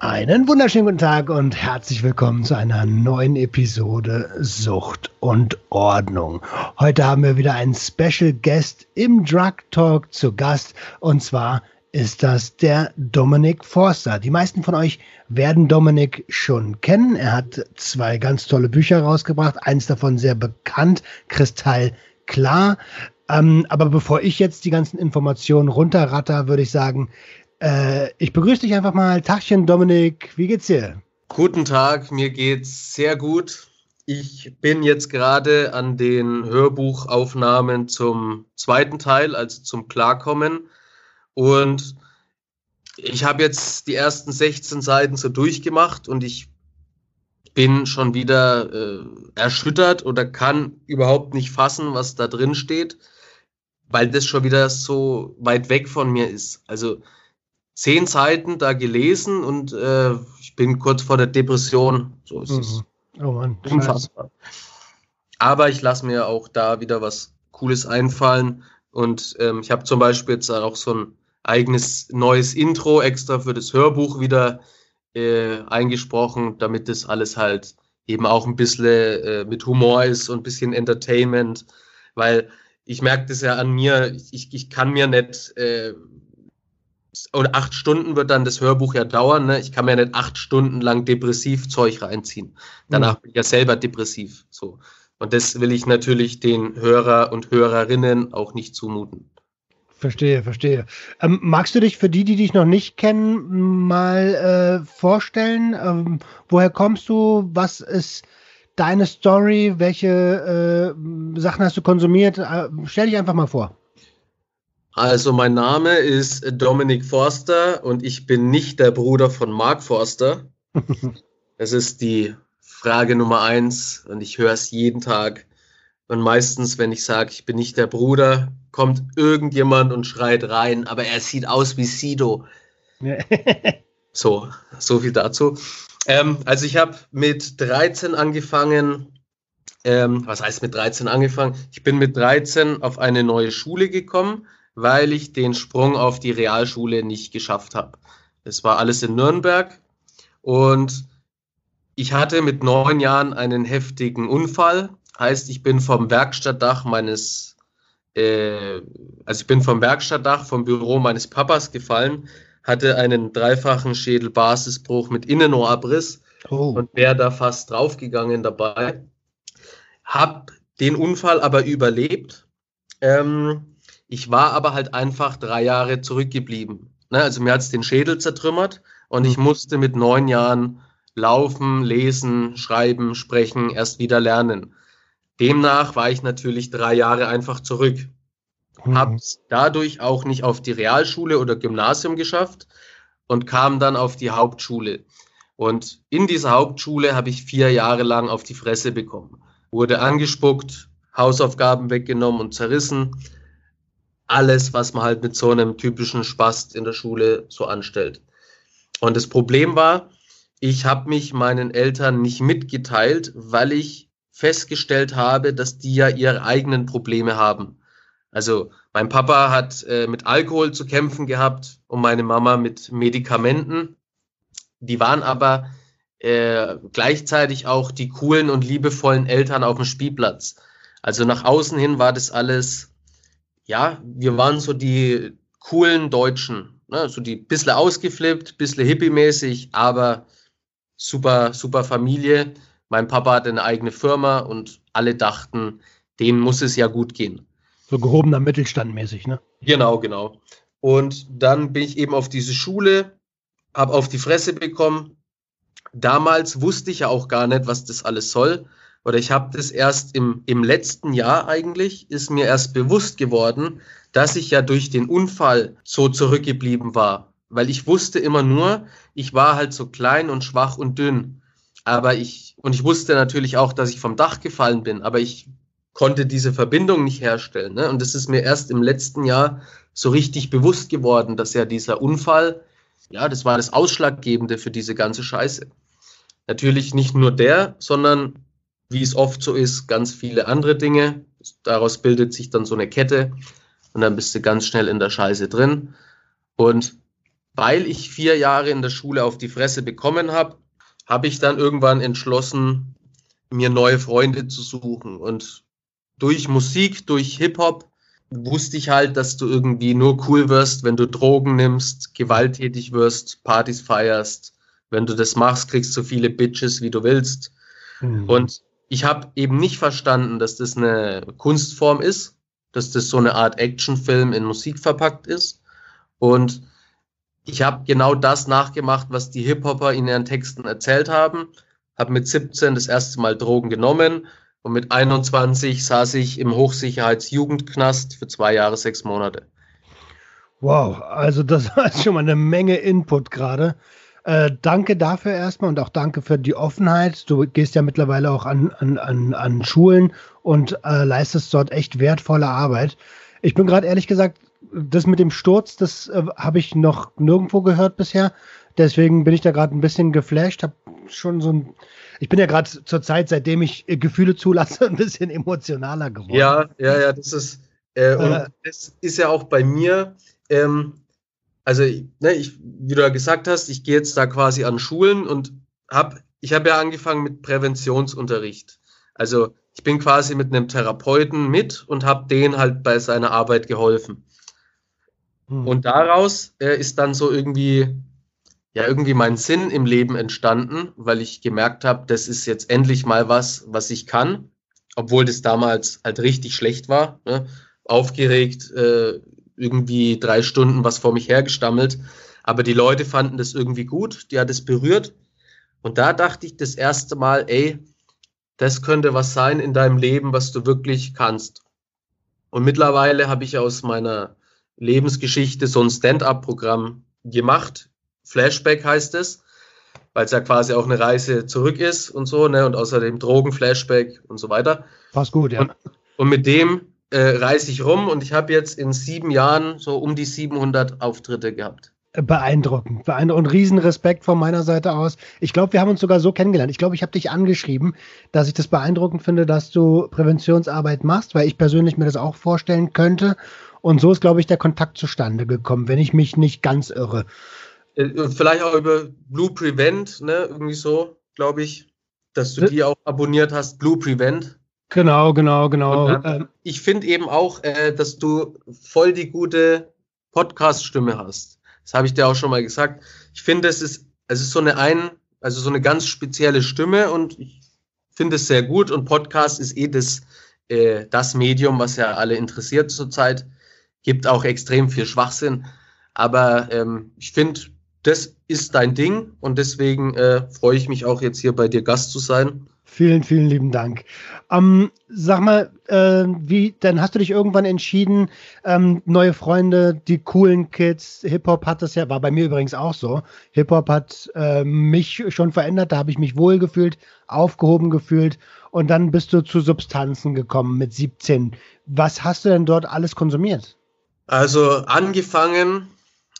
Einen wunderschönen guten Tag und herzlich willkommen zu einer neuen Episode Sucht und Ordnung. Heute haben wir wieder einen Special Guest im Drug Talk zu Gast und zwar ist das der Dominik Forster. Die meisten von euch werden Dominik schon kennen. Er hat zwei ganz tolle Bücher rausgebracht, eins davon sehr bekannt, Kristall klar. Ähm, aber bevor ich jetzt die ganzen Informationen runterratter, würde ich sagen, äh, ich begrüße dich einfach mal. Tachchen, Dominik, wie geht's dir? Guten Tag, mir geht's sehr gut. Ich bin jetzt gerade an den Hörbuchaufnahmen zum zweiten Teil, also zum Klarkommen. Und ich habe jetzt die ersten 16 Seiten so durchgemacht und ich bin schon wieder äh, erschüttert oder kann überhaupt nicht fassen, was da drin steht, weil das schon wieder so weit weg von mir ist. Also zehn Seiten da gelesen und äh, ich bin kurz vor der Depression. So ist es. Mhm. Oh Mann, unfassbar. Aber ich lasse mir auch da wieder was Cooles einfallen. Und ähm, ich habe zum Beispiel jetzt auch so ein eigenes neues Intro extra für das Hörbuch wieder äh, eingesprochen, damit das alles halt eben auch ein bisschen äh, mit Humor ist und ein bisschen Entertainment, weil ich merke das ja an mir, ich, ich kann mir nicht äh, und acht Stunden wird dann das Hörbuch ja dauern. Ne? Ich kann mir nicht acht Stunden lang depressiv Zeug reinziehen. Danach mhm. bin ich ja selber depressiv. So. Und das will ich natürlich den Hörer und Hörerinnen auch nicht zumuten. Verstehe, verstehe. Ähm, magst du dich für die, die dich noch nicht kennen, mal äh, vorstellen? Ähm, woher kommst du? Was ist deine Story? Welche äh, Sachen hast du konsumiert? Äh, stell dich einfach mal vor. Also mein Name ist Dominik Forster und ich bin nicht der Bruder von Mark Forster. Es ist die Frage Nummer eins und ich höre es jeden Tag. Und meistens, wenn ich sage, ich bin nicht der Bruder, kommt irgendjemand und schreit rein, aber er sieht aus wie Sido. so, so viel dazu. Ähm, also ich habe mit 13 angefangen. Ähm, was heißt mit 13 angefangen? Ich bin mit 13 auf eine neue Schule gekommen weil ich den Sprung auf die Realschule nicht geschafft habe. Es war alles in Nürnberg und ich hatte mit neun Jahren einen heftigen Unfall. Heißt, ich bin vom Werkstattdach meines, äh, also ich bin vom Werkstattdach vom Büro meines Papas gefallen, hatte einen dreifachen Schädelbasisbruch mit Innenohrabriss oh. und wäre da fast draufgegangen dabei. Hab den Unfall aber überlebt. Ähm, ich war aber halt einfach drei Jahre zurückgeblieben. Ne? Also mir hat es den Schädel zertrümmert und ich mhm. musste mit neun Jahren laufen, lesen, schreiben, sprechen, erst wieder lernen. Demnach war ich natürlich drei Jahre einfach zurück. Mhm. Hab's dadurch auch nicht auf die Realschule oder Gymnasium geschafft und kam dann auf die Hauptschule. Und in dieser Hauptschule habe ich vier Jahre lang auf die Fresse bekommen. Wurde angespuckt, Hausaufgaben weggenommen und zerrissen alles, was man halt mit so einem typischen Spast in der Schule so anstellt. Und das Problem war, ich habe mich meinen Eltern nicht mitgeteilt, weil ich festgestellt habe, dass die ja ihre eigenen Probleme haben. Also mein Papa hat äh, mit Alkohol zu kämpfen gehabt und meine Mama mit Medikamenten. Die waren aber äh, gleichzeitig auch die coolen und liebevollen Eltern auf dem Spielplatz. Also nach außen hin war das alles ja, wir waren so die coolen Deutschen, ne? so die bisschen ausgeflippt, bisschen hippie-mäßig, aber super, super Familie. Mein Papa hatte eine eigene Firma und alle dachten, denen muss es ja gut gehen. So gehobener Mittelstand mäßig, ne? Genau, genau. Und dann bin ich eben auf diese Schule, habe auf die Fresse bekommen. Damals wusste ich ja auch gar nicht, was das alles soll oder ich habe das erst im, im letzten Jahr eigentlich, ist mir erst bewusst geworden, dass ich ja durch den Unfall so zurückgeblieben war. Weil ich wusste immer nur, ich war halt so klein und schwach und dünn. Aber ich, und ich wusste natürlich auch, dass ich vom Dach gefallen bin, aber ich konnte diese Verbindung nicht herstellen. Ne? Und das ist mir erst im letzten Jahr so richtig bewusst geworden, dass ja dieser Unfall, ja, das war das Ausschlaggebende für diese ganze Scheiße. Natürlich nicht nur der, sondern wie es oft so ist, ganz viele andere Dinge. Daraus bildet sich dann so eine Kette und dann bist du ganz schnell in der Scheiße drin. Und weil ich vier Jahre in der Schule auf die Fresse bekommen habe, habe ich dann irgendwann entschlossen, mir neue Freunde zu suchen. Und durch Musik, durch Hip-Hop wusste ich halt, dass du irgendwie nur cool wirst, wenn du Drogen nimmst, gewalttätig wirst, Partys feierst. Wenn du das machst, kriegst du so viele Bitches, wie du willst. Mhm. Und ich habe eben nicht verstanden, dass das eine Kunstform ist, dass das so eine Art Actionfilm in Musik verpackt ist. Und ich habe genau das nachgemacht, was die Hip-Hopper in ihren Texten erzählt haben. Habe mit 17 das erste Mal Drogen genommen und mit 21 saß ich im Hochsicherheitsjugendknast für zwei Jahre, sechs Monate. Wow, also das war schon mal eine Menge Input gerade. Äh, danke dafür erstmal und auch danke für die Offenheit. Du gehst ja mittlerweile auch an, an, an, an Schulen und äh, leistest dort echt wertvolle Arbeit. Ich bin gerade ehrlich gesagt, das mit dem Sturz, das äh, habe ich noch nirgendwo gehört bisher. Deswegen bin ich da gerade ein bisschen geflasht, habe schon so ein ich bin ja gerade zur Zeit, seitdem ich äh, Gefühle zulasse, ein bisschen emotionaler geworden. Ja, ja, ja, das ist, äh, und äh, das ist ja auch bei mir, ähm, also, ne, ich, wie du ja gesagt hast, ich gehe jetzt da quasi an Schulen und habe, ich habe ja angefangen mit Präventionsunterricht. Also, ich bin quasi mit einem Therapeuten mit und habe den halt bei seiner Arbeit geholfen. Hm. Und daraus äh, ist dann so irgendwie ja irgendwie mein Sinn im Leben entstanden, weil ich gemerkt habe, das ist jetzt endlich mal was, was ich kann, obwohl das damals halt richtig schlecht war. Ne? Aufgeregt, äh, irgendwie drei Stunden was vor mich hergestammelt. Aber die Leute fanden das irgendwie gut, die hat es berührt. Und da dachte ich das erste Mal, ey, das könnte was sein in deinem Leben, was du wirklich kannst. Und mittlerweile habe ich aus meiner Lebensgeschichte so ein Stand-up-Programm gemacht, Flashback heißt es, weil es ja quasi auch eine Reise zurück ist und so, ne? Und außerdem Drogen-Flashback und so weiter. Passt gut, ja. Und, und mit dem äh, reise ich rum und ich habe jetzt in sieben Jahren so um die 700 Auftritte gehabt. Beeindruckend, beeindruckend. Und Riesenrespekt von meiner Seite aus. Ich glaube, wir haben uns sogar so kennengelernt. Ich glaube, ich habe dich angeschrieben, dass ich das beeindruckend finde, dass du Präventionsarbeit machst, weil ich persönlich mir das auch vorstellen könnte. Und so ist, glaube ich, der Kontakt zustande gekommen, wenn ich mich nicht ganz irre. Äh, vielleicht auch über Blue Prevent, ne? Irgendwie so, glaube ich, dass du die auch abonniert hast, Blue Prevent. Genau, genau, genau. Dann, ähm, ich finde eben auch, äh, dass du voll die gute Podcast-Stimme hast. Das habe ich dir auch schon mal gesagt. Ich finde, es ist, es ist so eine ein, also so eine ganz spezielle Stimme und ich finde es sehr gut. Und Podcast ist eh das, äh, das Medium, was ja alle interessiert zurzeit. Gibt auch extrem viel Schwachsinn. Aber ähm, ich finde, das ist dein Ding und deswegen äh, freue ich mich auch jetzt hier bei dir Gast zu sein. Vielen, vielen lieben Dank. Ähm, sag mal, äh, wie, dann hast du dich irgendwann entschieden, ähm, neue Freunde, die coolen Kids, Hip-Hop hat das ja, war bei mir übrigens auch so. Hip-Hop hat äh, mich schon verändert, da habe ich mich wohlgefühlt, aufgehoben gefühlt und dann bist du zu Substanzen gekommen mit 17. Was hast du denn dort alles konsumiert? Also angefangen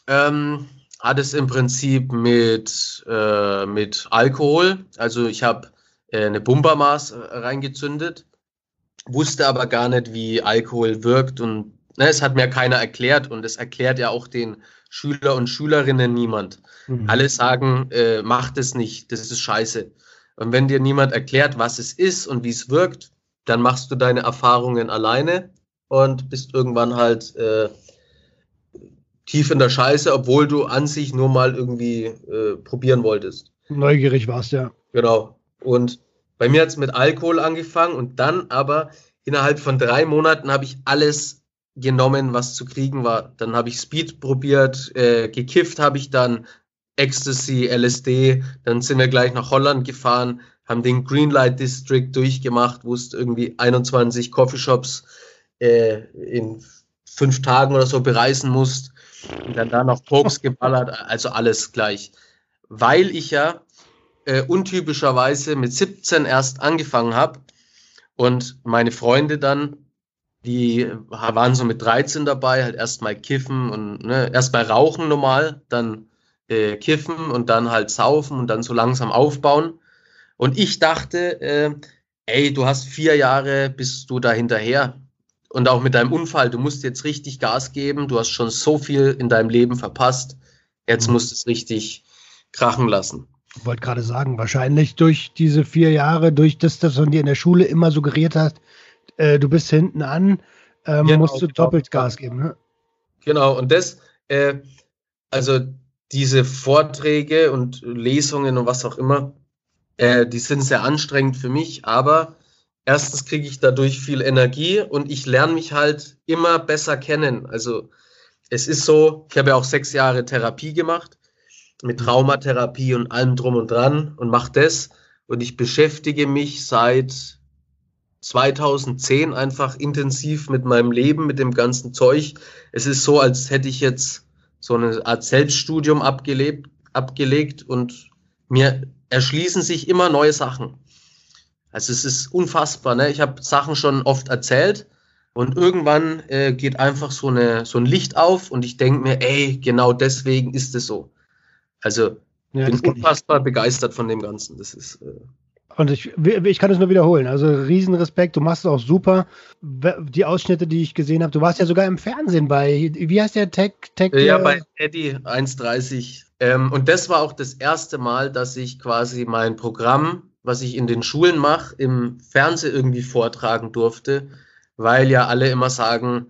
ähm, hat es im Prinzip mit, äh, mit Alkohol. Also ich habe eine Bumpermaß äh, reingezündet, wusste aber gar nicht, wie Alkohol wirkt und ne, es hat mir keiner erklärt und es erklärt ja auch den Schüler und Schülerinnen niemand. Mhm. Alle sagen, äh, mach das nicht, das ist scheiße. Und wenn dir niemand erklärt, was es ist und wie es wirkt, dann machst du deine Erfahrungen alleine und bist irgendwann halt äh, tief in der Scheiße, obwohl du an sich nur mal irgendwie äh, probieren wolltest. Neugierig warst, ja. Genau. Und bei mir hat es mit Alkohol angefangen und dann aber innerhalb von drei Monaten habe ich alles genommen, was zu kriegen war. Dann habe ich Speed probiert, äh, gekifft habe ich dann, Ecstasy, LSD, dann sind wir gleich nach Holland gefahren, haben den Greenlight District durchgemacht, wo es irgendwie 21 Coffeeshops äh, in fünf Tagen oder so bereisen musst und dann da noch Koks geballert, also alles gleich. Weil ich ja äh, untypischerweise mit 17 erst angefangen habe Und meine Freunde dann, die waren so mit 13 dabei, halt erstmal kiffen und ne, erstmal rauchen normal, dann äh, kiffen und dann halt saufen und dann so langsam aufbauen. Und ich dachte, äh, ey, du hast vier Jahre, bist du da hinterher. Und auch mit deinem Unfall, du musst jetzt richtig Gas geben, du hast schon so viel in deinem Leben verpasst, jetzt mhm. musst du es richtig krachen lassen. Ich wollte gerade sagen, wahrscheinlich durch diese vier Jahre, durch das, dass du dir in der Schule immer suggeriert hast, äh, du bist hinten an, ähm, genau, musst du genau. doppelt Gas geben. Ne? Genau, und das, äh, also diese Vorträge und Lesungen und was auch immer, äh, die sind sehr anstrengend für mich, aber erstens kriege ich dadurch viel Energie und ich lerne mich halt immer besser kennen. Also es ist so, ich habe ja auch sechs Jahre Therapie gemacht mit mhm. Traumatherapie und allem drum und dran und mache das. Und ich beschäftige mich seit 2010 einfach intensiv mit meinem Leben, mit dem ganzen Zeug. Es ist so, als hätte ich jetzt so eine Art Selbststudium abgelebt, abgelegt und mir erschließen sich immer neue Sachen. Also es ist unfassbar. Ne? Ich habe Sachen schon oft erzählt und irgendwann äh, geht einfach so, eine, so ein Licht auf und ich denke mir, ey, genau deswegen ist es so. Also ja, bin unfassbar ich. begeistert von dem Ganzen. Das ist. Äh und ich, ich kann es nur wiederholen. Also Riesenrespekt, du machst es auch super. Die Ausschnitte, die ich gesehen habe, du warst ja sogar im Fernsehen bei, wie heißt der Tech? Tech ja, bei Eddie 1.30. Ähm, und das war auch das erste Mal, dass ich quasi mein Programm, was ich in den Schulen mache, im Fernsehen irgendwie vortragen durfte, weil ja alle immer sagen,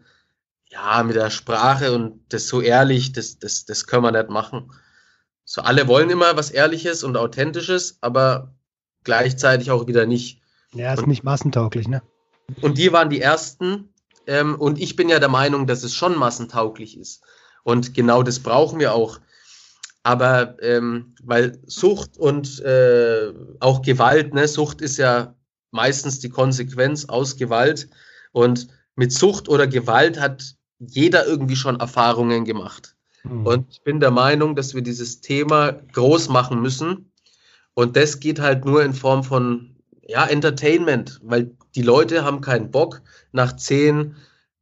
ja, mit der Sprache und das so ehrlich, das, das, das können wir nicht machen. So, alle wollen immer was Ehrliches und Authentisches, aber gleichzeitig auch wieder nicht. Ja, ist und, nicht massentauglich, ne? Und die waren die ersten. Ähm, und ich bin ja der Meinung, dass es schon massentauglich ist. Und genau das brauchen wir auch. Aber ähm, weil Sucht und äh, auch Gewalt, ne, Sucht ist ja meistens die Konsequenz aus Gewalt. Und mit Sucht oder Gewalt hat jeder irgendwie schon Erfahrungen gemacht. Mhm. Und ich bin der Meinung, dass wir dieses Thema groß machen müssen. Und das geht halt nur in Form von ja, Entertainment, weil die Leute haben keinen Bock, nach zehn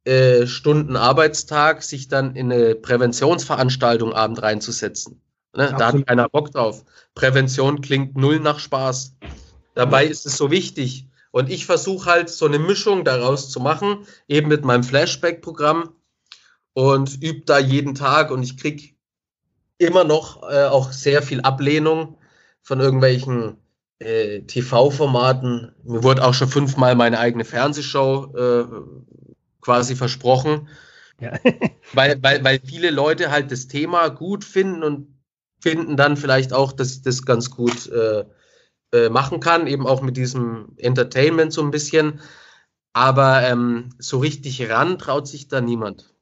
äh, Stunden Arbeitstag sich dann in eine Präventionsveranstaltung abend reinzusetzen. Ne? Da hat keiner Bock drauf. Prävention klingt null nach Spaß. Dabei ist es so wichtig. Und ich versuche halt so eine Mischung daraus zu machen, eben mit meinem Flashback-Programm, und übe da jeden Tag und ich krieg immer noch äh, auch sehr viel Ablehnung von irgendwelchen äh, TV-Formaten. Mir wurde auch schon fünfmal meine eigene Fernsehshow äh, quasi versprochen. Ja. weil, weil, weil viele Leute halt das Thema gut finden und finden dann vielleicht auch, dass ich das ganz gut äh, äh, machen kann, eben auch mit diesem Entertainment so ein bisschen. Aber ähm, so richtig ran traut sich da niemand.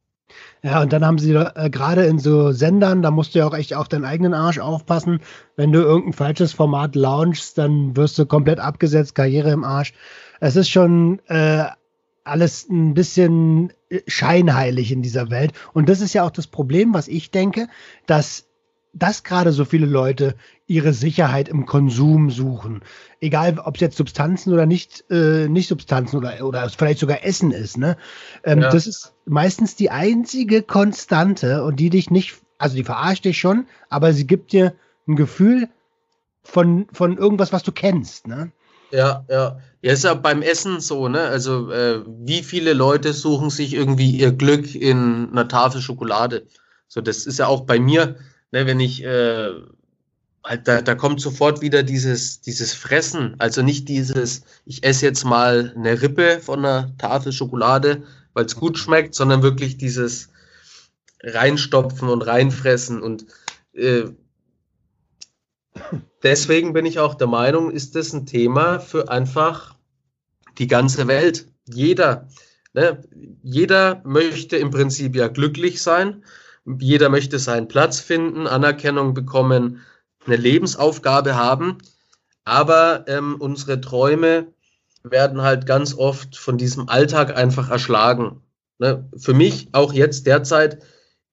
Ja, und dann haben sie äh, gerade in so Sendern, da musst du ja auch echt auf deinen eigenen Arsch aufpassen. Wenn du irgendein falsches Format launchst, dann wirst du komplett abgesetzt, Karriere im Arsch. Es ist schon äh, alles ein bisschen äh, scheinheilig in dieser Welt. Und das ist ja auch das Problem, was ich denke, dass dass gerade so viele Leute ihre Sicherheit im Konsum suchen. Egal, ob es jetzt Substanzen oder nicht, äh, nicht Substanzen oder, oder vielleicht sogar Essen ist. Ne? Ähm, ja. Das ist meistens die einzige Konstante und die dich nicht, also die verarscht dich schon, aber sie gibt dir ein Gefühl von, von irgendwas, was du kennst. Ne? Ja, ja. Ja, ist ja beim Essen so, ne? Also, äh, wie viele Leute suchen sich irgendwie ihr Glück in einer Tafel Schokolade? So, das ist ja auch bei mir ne, wenn ich, äh, da, da kommt sofort wieder dieses, dieses Fressen. Also nicht dieses, ich esse jetzt mal eine Rippe von einer Tafel Schokolade, weil es gut schmeckt, sondern wirklich dieses reinstopfen und reinfressen. Und äh, deswegen bin ich auch der Meinung, ist das ein Thema für einfach die ganze Welt. Jeder, ne? jeder möchte im Prinzip ja glücklich sein jeder möchte seinen Platz finden, Anerkennung bekommen, eine Lebensaufgabe haben. Aber ähm, unsere Träume werden halt ganz oft von diesem Alltag einfach erschlagen. Ne? Für mich auch jetzt derzeit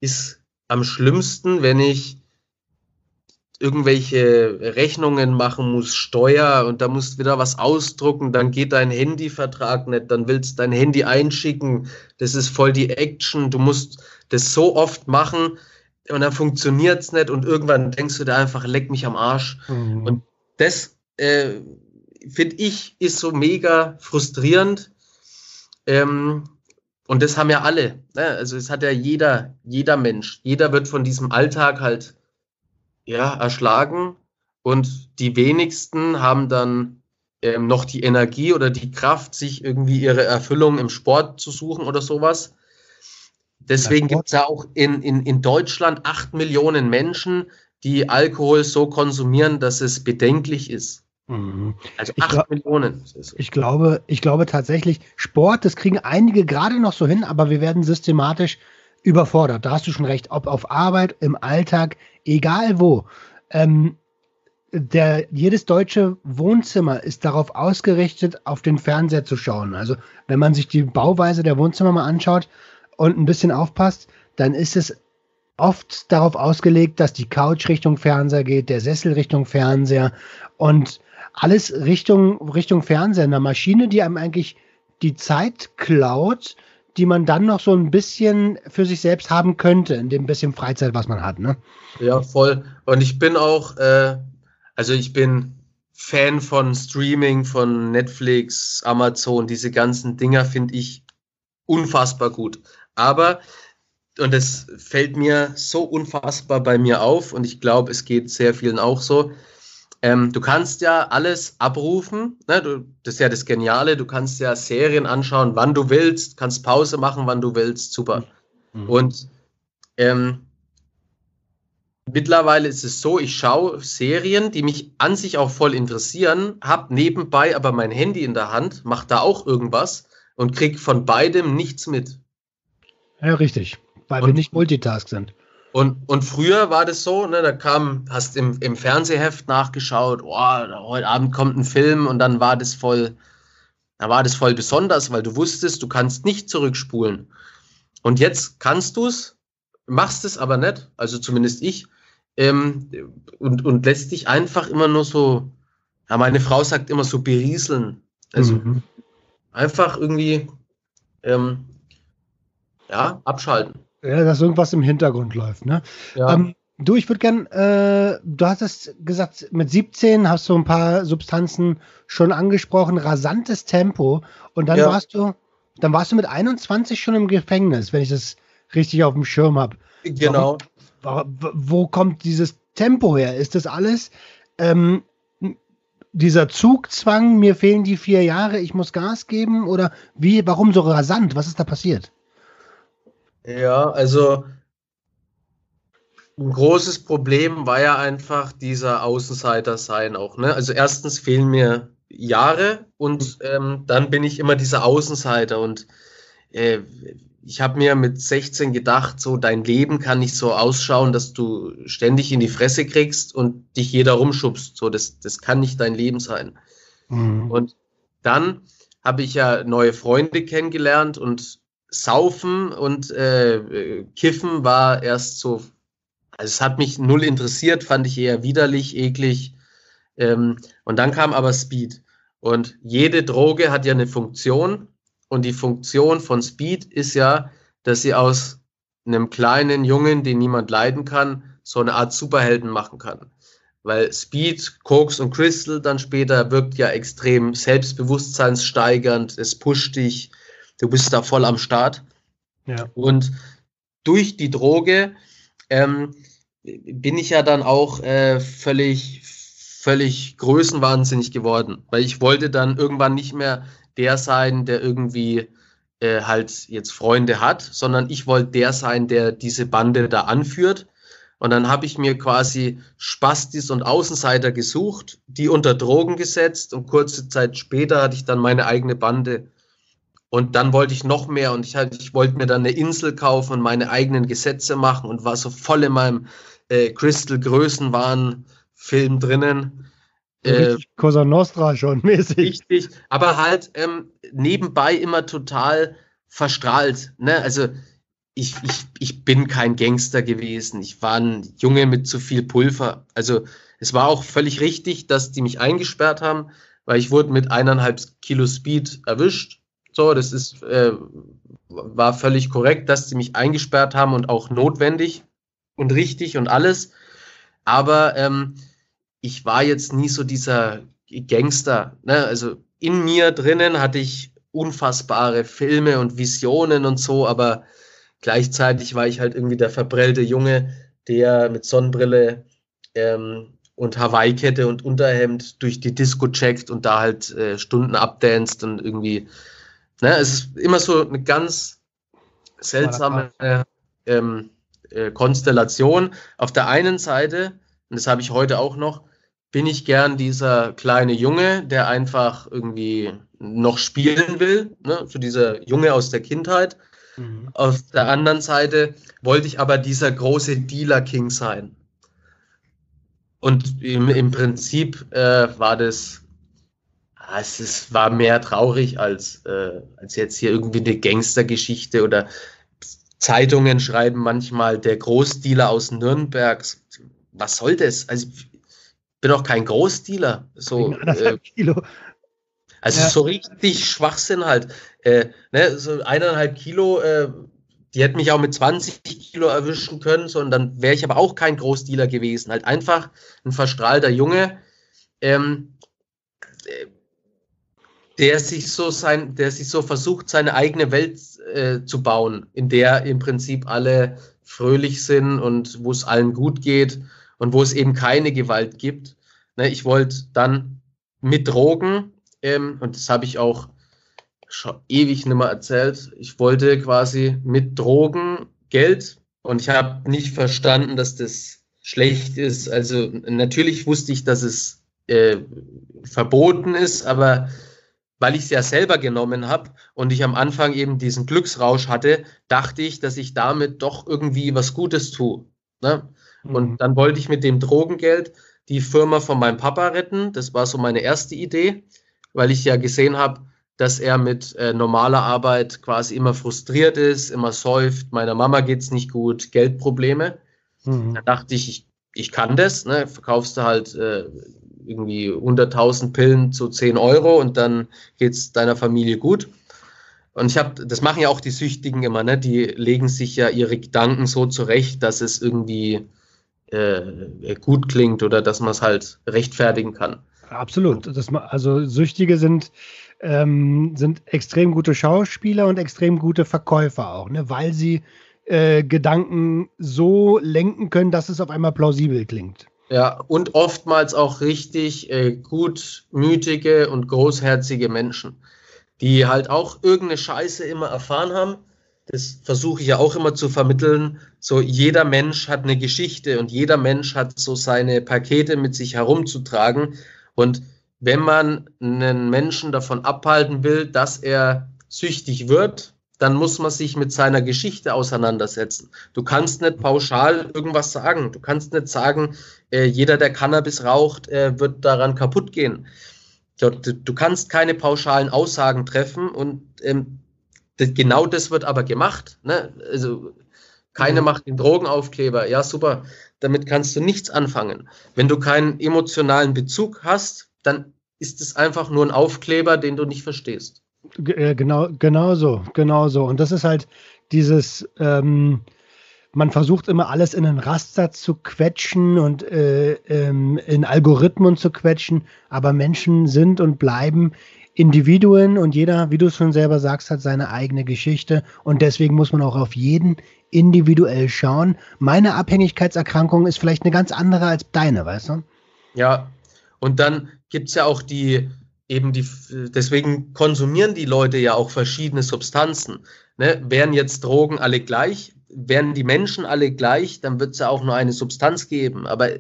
ist am schlimmsten, wenn ich irgendwelche Rechnungen machen musst, Steuer und da musst wieder was ausdrucken, dann geht dein Handyvertrag nicht, dann willst dein Handy einschicken, das ist voll die Action, du musst das so oft machen und dann funktioniert es nicht und irgendwann denkst du dir einfach, leck mich am Arsch. Mhm. Und das äh, finde ich ist so mega frustrierend. Ähm, und das haben ja alle. Ne? Also es hat ja jeder, jeder Mensch. Jeder wird von diesem Alltag halt ja, erschlagen und die wenigsten haben dann ähm, noch die Energie oder die Kraft, sich irgendwie ihre Erfüllung im Sport zu suchen oder sowas. Deswegen gibt es ja auch in, in, in Deutschland acht Millionen Menschen, die Alkohol so konsumieren, dass es bedenklich ist. Mhm. Also acht ich Millionen. Ich glaube, ich glaube tatsächlich, Sport, das kriegen einige gerade noch so hin, aber wir werden systematisch überfordert. Da hast du schon recht, ob auf Arbeit, im Alltag, egal wo. Ähm, der, jedes deutsche Wohnzimmer ist darauf ausgerichtet, auf den Fernseher zu schauen. Also wenn man sich die Bauweise der Wohnzimmer mal anschaut und ein bisschen aufpasst, dann ist es oft darauf ausgelegt, dass die Couch Richtung Fernseher geht, der Sessel Richtung Fernseher und alles Richtung, Richtung Fernseher. Eine Maschine, die einem eigentlich die Zeit klaut, die man dann noch so ein bisschen für sich selbst haben könnte, in dem bisschen Freizeit, was man hat. Ne? Ja, voll. Und ich bin auch, äh, also ich bin Fan von Streaming, von Netflix, Amazon, diese ganzen Dinger finde ich unfassbar gut. Aber, und das fällt mir so unfassbar bei mir auf, und ich glaube, es geht sehr vielen auch so, ähm, du kannst ja alles abrufen. Ne? Du, das ist ja das Geniale. Du kannst ja Serien anschauen, wann du willst, kannst Pause machen, wann du willst. Super. Mhm. Und ähm, mittlerweile ist es so, ich schaue Serien, die mich an sich auch voll interessieren, habe nebenbei aber mein Handy in der Hand, mache da auch irgendwas und krieg von beidem nichts mit. Ja, richtig. Weil und, wir nicht Multitask sind. Und, und früher war das so, ne, da kam, hast im, im Fernsehheft nachgeschaut, oh, heute Abend kommt ein Film und dann war das voll, da war das voll besonders, weil du wusstest, du kannst nicht zurückspulen. Und jetzt kannst du es, machst es aber nicht, also zumindest ich, ähm, und, und lässt dich einfach immer nur so, ja, meine Frau sagt immer so berieseln. Also mhm. einfach irgendwie, ähm, ja, abschalten. Ja, dass irgendwas im Hintergrund läuft, ne? Ja. Ähm, du, ich würde gern, äh, du hattest gesagt, mit 17 hast du ein paar Substanzen schon angesprochen, rasantes Tempo. Und dann ja. warst du, dann warst du mit 21 schon im Gefängnis, wenn ich das richtig auf dem Schirm habe. Genau. Warum, wo kommt dieses Tempo her? Ist das alles ähm, dieser Zugzwang, mir fehlen die vier Jahre, ich muss Gas geben? Oder wie, warum so rasant? Was ist da passiert? Ja, also ein großes Problem war ja einfach dieser Außenseiter sein auch. Ne? Also erstens fehlen mir Jahre und ähm, dann bin ich immer dieser Außenseiter und äh, ich habe mir mit 16 gedacht, so dein Leben kann nicht so ausschauen, dass du ständig in die Fresse kriegst und dich jeder rumschubst. So, das, das kann nicht dein Leben sein. Mhm. Und dann habe ich ja neue Freunde kennengelernt und Saufen und äh, Kiffen war erst so, also es hat mich null interessiert, fand ich eher widerlich, eklig. Ähm, und dann kam aber Speed. Und jede Droge hat ja eine Funktion. Und die Funktion von Speed ist ja, dass sie aus einem kleinen Jungen, den niemand leiden kann, so eine Art Superhelden machen kann. Weil Speed, Koks und Crystal dann später wirkt ja extrem selbstbewusstseinssteigernd, es pusht dich, du bist da voll am Start. Ja. Und durch die Droge ähm, bin ich ja dann auch äh, völlig, völlig größenwahnsinnig geworden, weil ich wollte dann irgendwann nicht mehr der sein, der irgendwie äh, halt jetzt Freunde hat, sondern ich wollte der sein, der diese Bande da anführt. Und dann habe ich mir quasi Spastis und Außenseiter gesucht, die unter Drogen gesetzt und kurze Zeit später hatte ich dann meine eigene Bande und dann wollte ich noch mehr und ich, ich wollte mir dann eine Insel kaufen und meine eigenen Gesetze machen und war so voll in meinem äh, Crystal Größenwahn Film drinnen. Äh, Cosa Nostra schon mäßig. Richtig, aber halt ähm, nebenbei immer total verstrahlt. Ne? Also ich, ich, ich bin kein Gangster gewesen. Ich war ein Junge mit zu viel Pulver. Also es war auch völlig richtig, dass die mich eingesperrt haben, weil ich wurde mit eineinhalb Kilo Speed erwischt. So, das ist, äh, war völlig korrekt, dass sie mich eingesperrt haben und auch notwendig und richtig und alles. Aber ähm, ich war jetzt nie so dieser Gangster. Ne? Also in mir drinnen hatte ich unfassbare Filme und Visionen und so, aber gleichzeitig war ich halt irgendwie der verbrellte Junge, der mit Sonnenbrille ähm, und Hawaii-Kette und Unterhemd durch die Disco checkt und da halt äh, Stunden abdanzt und irgendwie, ne, es ist immer so eine ganz seltsame ähm, äh, Konstellation. Auf der einen Seite, und das habe ich heute auch noch, bin ich gern dieser kleine Junge, der einfach irgendwie noch spielen will, ne? so dieser Junge aus der Kindheit. Mhm. Auf der anderen Seite wollte ich aber dieser große Dealer King sein. Und im, im Prinzip äh, war das, ah, es ist, war mehr traurig als, äh, als jetzt hier irgendwie eine Gangstergeschichte oder Zeitungen schreiben manchmal der Großdealer aus Nürnberg. Was soll das? Also ich bin auch kein Großdealer. So, äh, Kilo. Also ja. so richtig Schwachsinn halt. Äh, ne, so eineinhalb Kilo, äh, die hätten mich auch mit 20 Kilo erwischen können, so, und dann wäre ich aber auch kein Großdealer gewesen. Halt einfach ein verstrahlter Junge, ähm, der sich so sein, der sich so versucht, seine eigene Welt äh, zu bauen, in der im Prinzip alle fröhlich sind und wo es allen gut geht und wo es eben keine Gewalt gibt. Ne, ich wollte dann mit Drogen ähm, und das habe ich auch schon ewig nicht mehr erzählt. Ich wollte quasi mit Drogen Geld und ich habe nicht verstanden, dass das schlecht ist. Also natürlich wusste ich, dass es äh, verboten ist, aber weil ich es ja selber genommen habe und ich am Anfang eben diesen Glücksrausch hatte, dachte ich, dass ich damit doch irgendwie was Gutes tue. Ne? Mhm. Und dann wollte ich mit dem Drogengeld die Firma von meinem Papa retten. Das war so meine erste Idee weil ich ja gesehen habe, dass er mit äh, normaler Arbeit quasi immer frustriert ist, immer säuft, meiner Mama geht es nicht gut, Geldprobleme. Mhm. Da dachte ich, ich, ich kann das, ne? verkaufst du halt äh, irgendwie 100.000 Pillen zu 10 Euro und dann geht es deiner Familie gut. Und ich habe, das machen ja auch die Süchtigen immer, ne? Die legen sich ja ihre Gedanken so zurecht, dass es irgendwie äh, gut klingt oder dass man es halt rechtfertigen kann. Absolut. Das, also Süchtige sind, ähm, sind extrem gute Schauspieler und extrem gute Verkäufer auch, ne? weil sie äh, Gedanken so lenken können, dass es auf einmal plausibel klingt. Ja, und oftmals auch richtig äh, gutmütige und großherzige Menschen, die halt auch irgendeine Scheiße immer erfahren haben. Das versuche ich ja auch immer zu vermitteln. So, jeder Mensch hat eine Geschichte und jeder Mensch hat so seine Pakete mit sich herumzutragen. Und wenn man einen Menschen davon abhalten will, dass er süchtig wird, dann muss man sich mit seiner Geschichte auseinandersetzen. Du kannst nicht pauschal irgendwas sagen. Du kannst nicht sagen, äh, jeder, der Cannabis raucht, äh, wird daran kaputt gehen. Du, du, kannst keine pauschalen Aussagen treffen und ähm, das, genau das wird aber gemacht. Ne? Also keine mhm. macht den Drogenaufkleber. Ja, super damit kannst du nichts anfangen. Wenn du keinen emotionalen Bezug hast, dann ist es einfach nur ein Aufkleber, den du nicht verstehst. Äh, genau, genau so, genau so. Und das ist halt dieses, ähm, man versucht immer alles in einen Raster zu quetschen und äh, ähm, in Algorithmen zu quetschen, aber Menschen sind und bleiben Individuen und jeder, wie du es schon selber sagst, hat seine eigene Geschichte und deswegen muss man auch auf jeden individuell schauen. Meine Abhängigkeitserkrankung ist vielleicht eine ganz andere als deine, weißt du? Ja, und dann gibt es ja auch die, eben die, deswegen konsumieren die Leute ja auch verschiedene Substanzen. Ne? Wären jetzt Drogen alle gleich, wären die Menschen alle gleich, dann wird es ja auch nur eine Substanz geben. Aber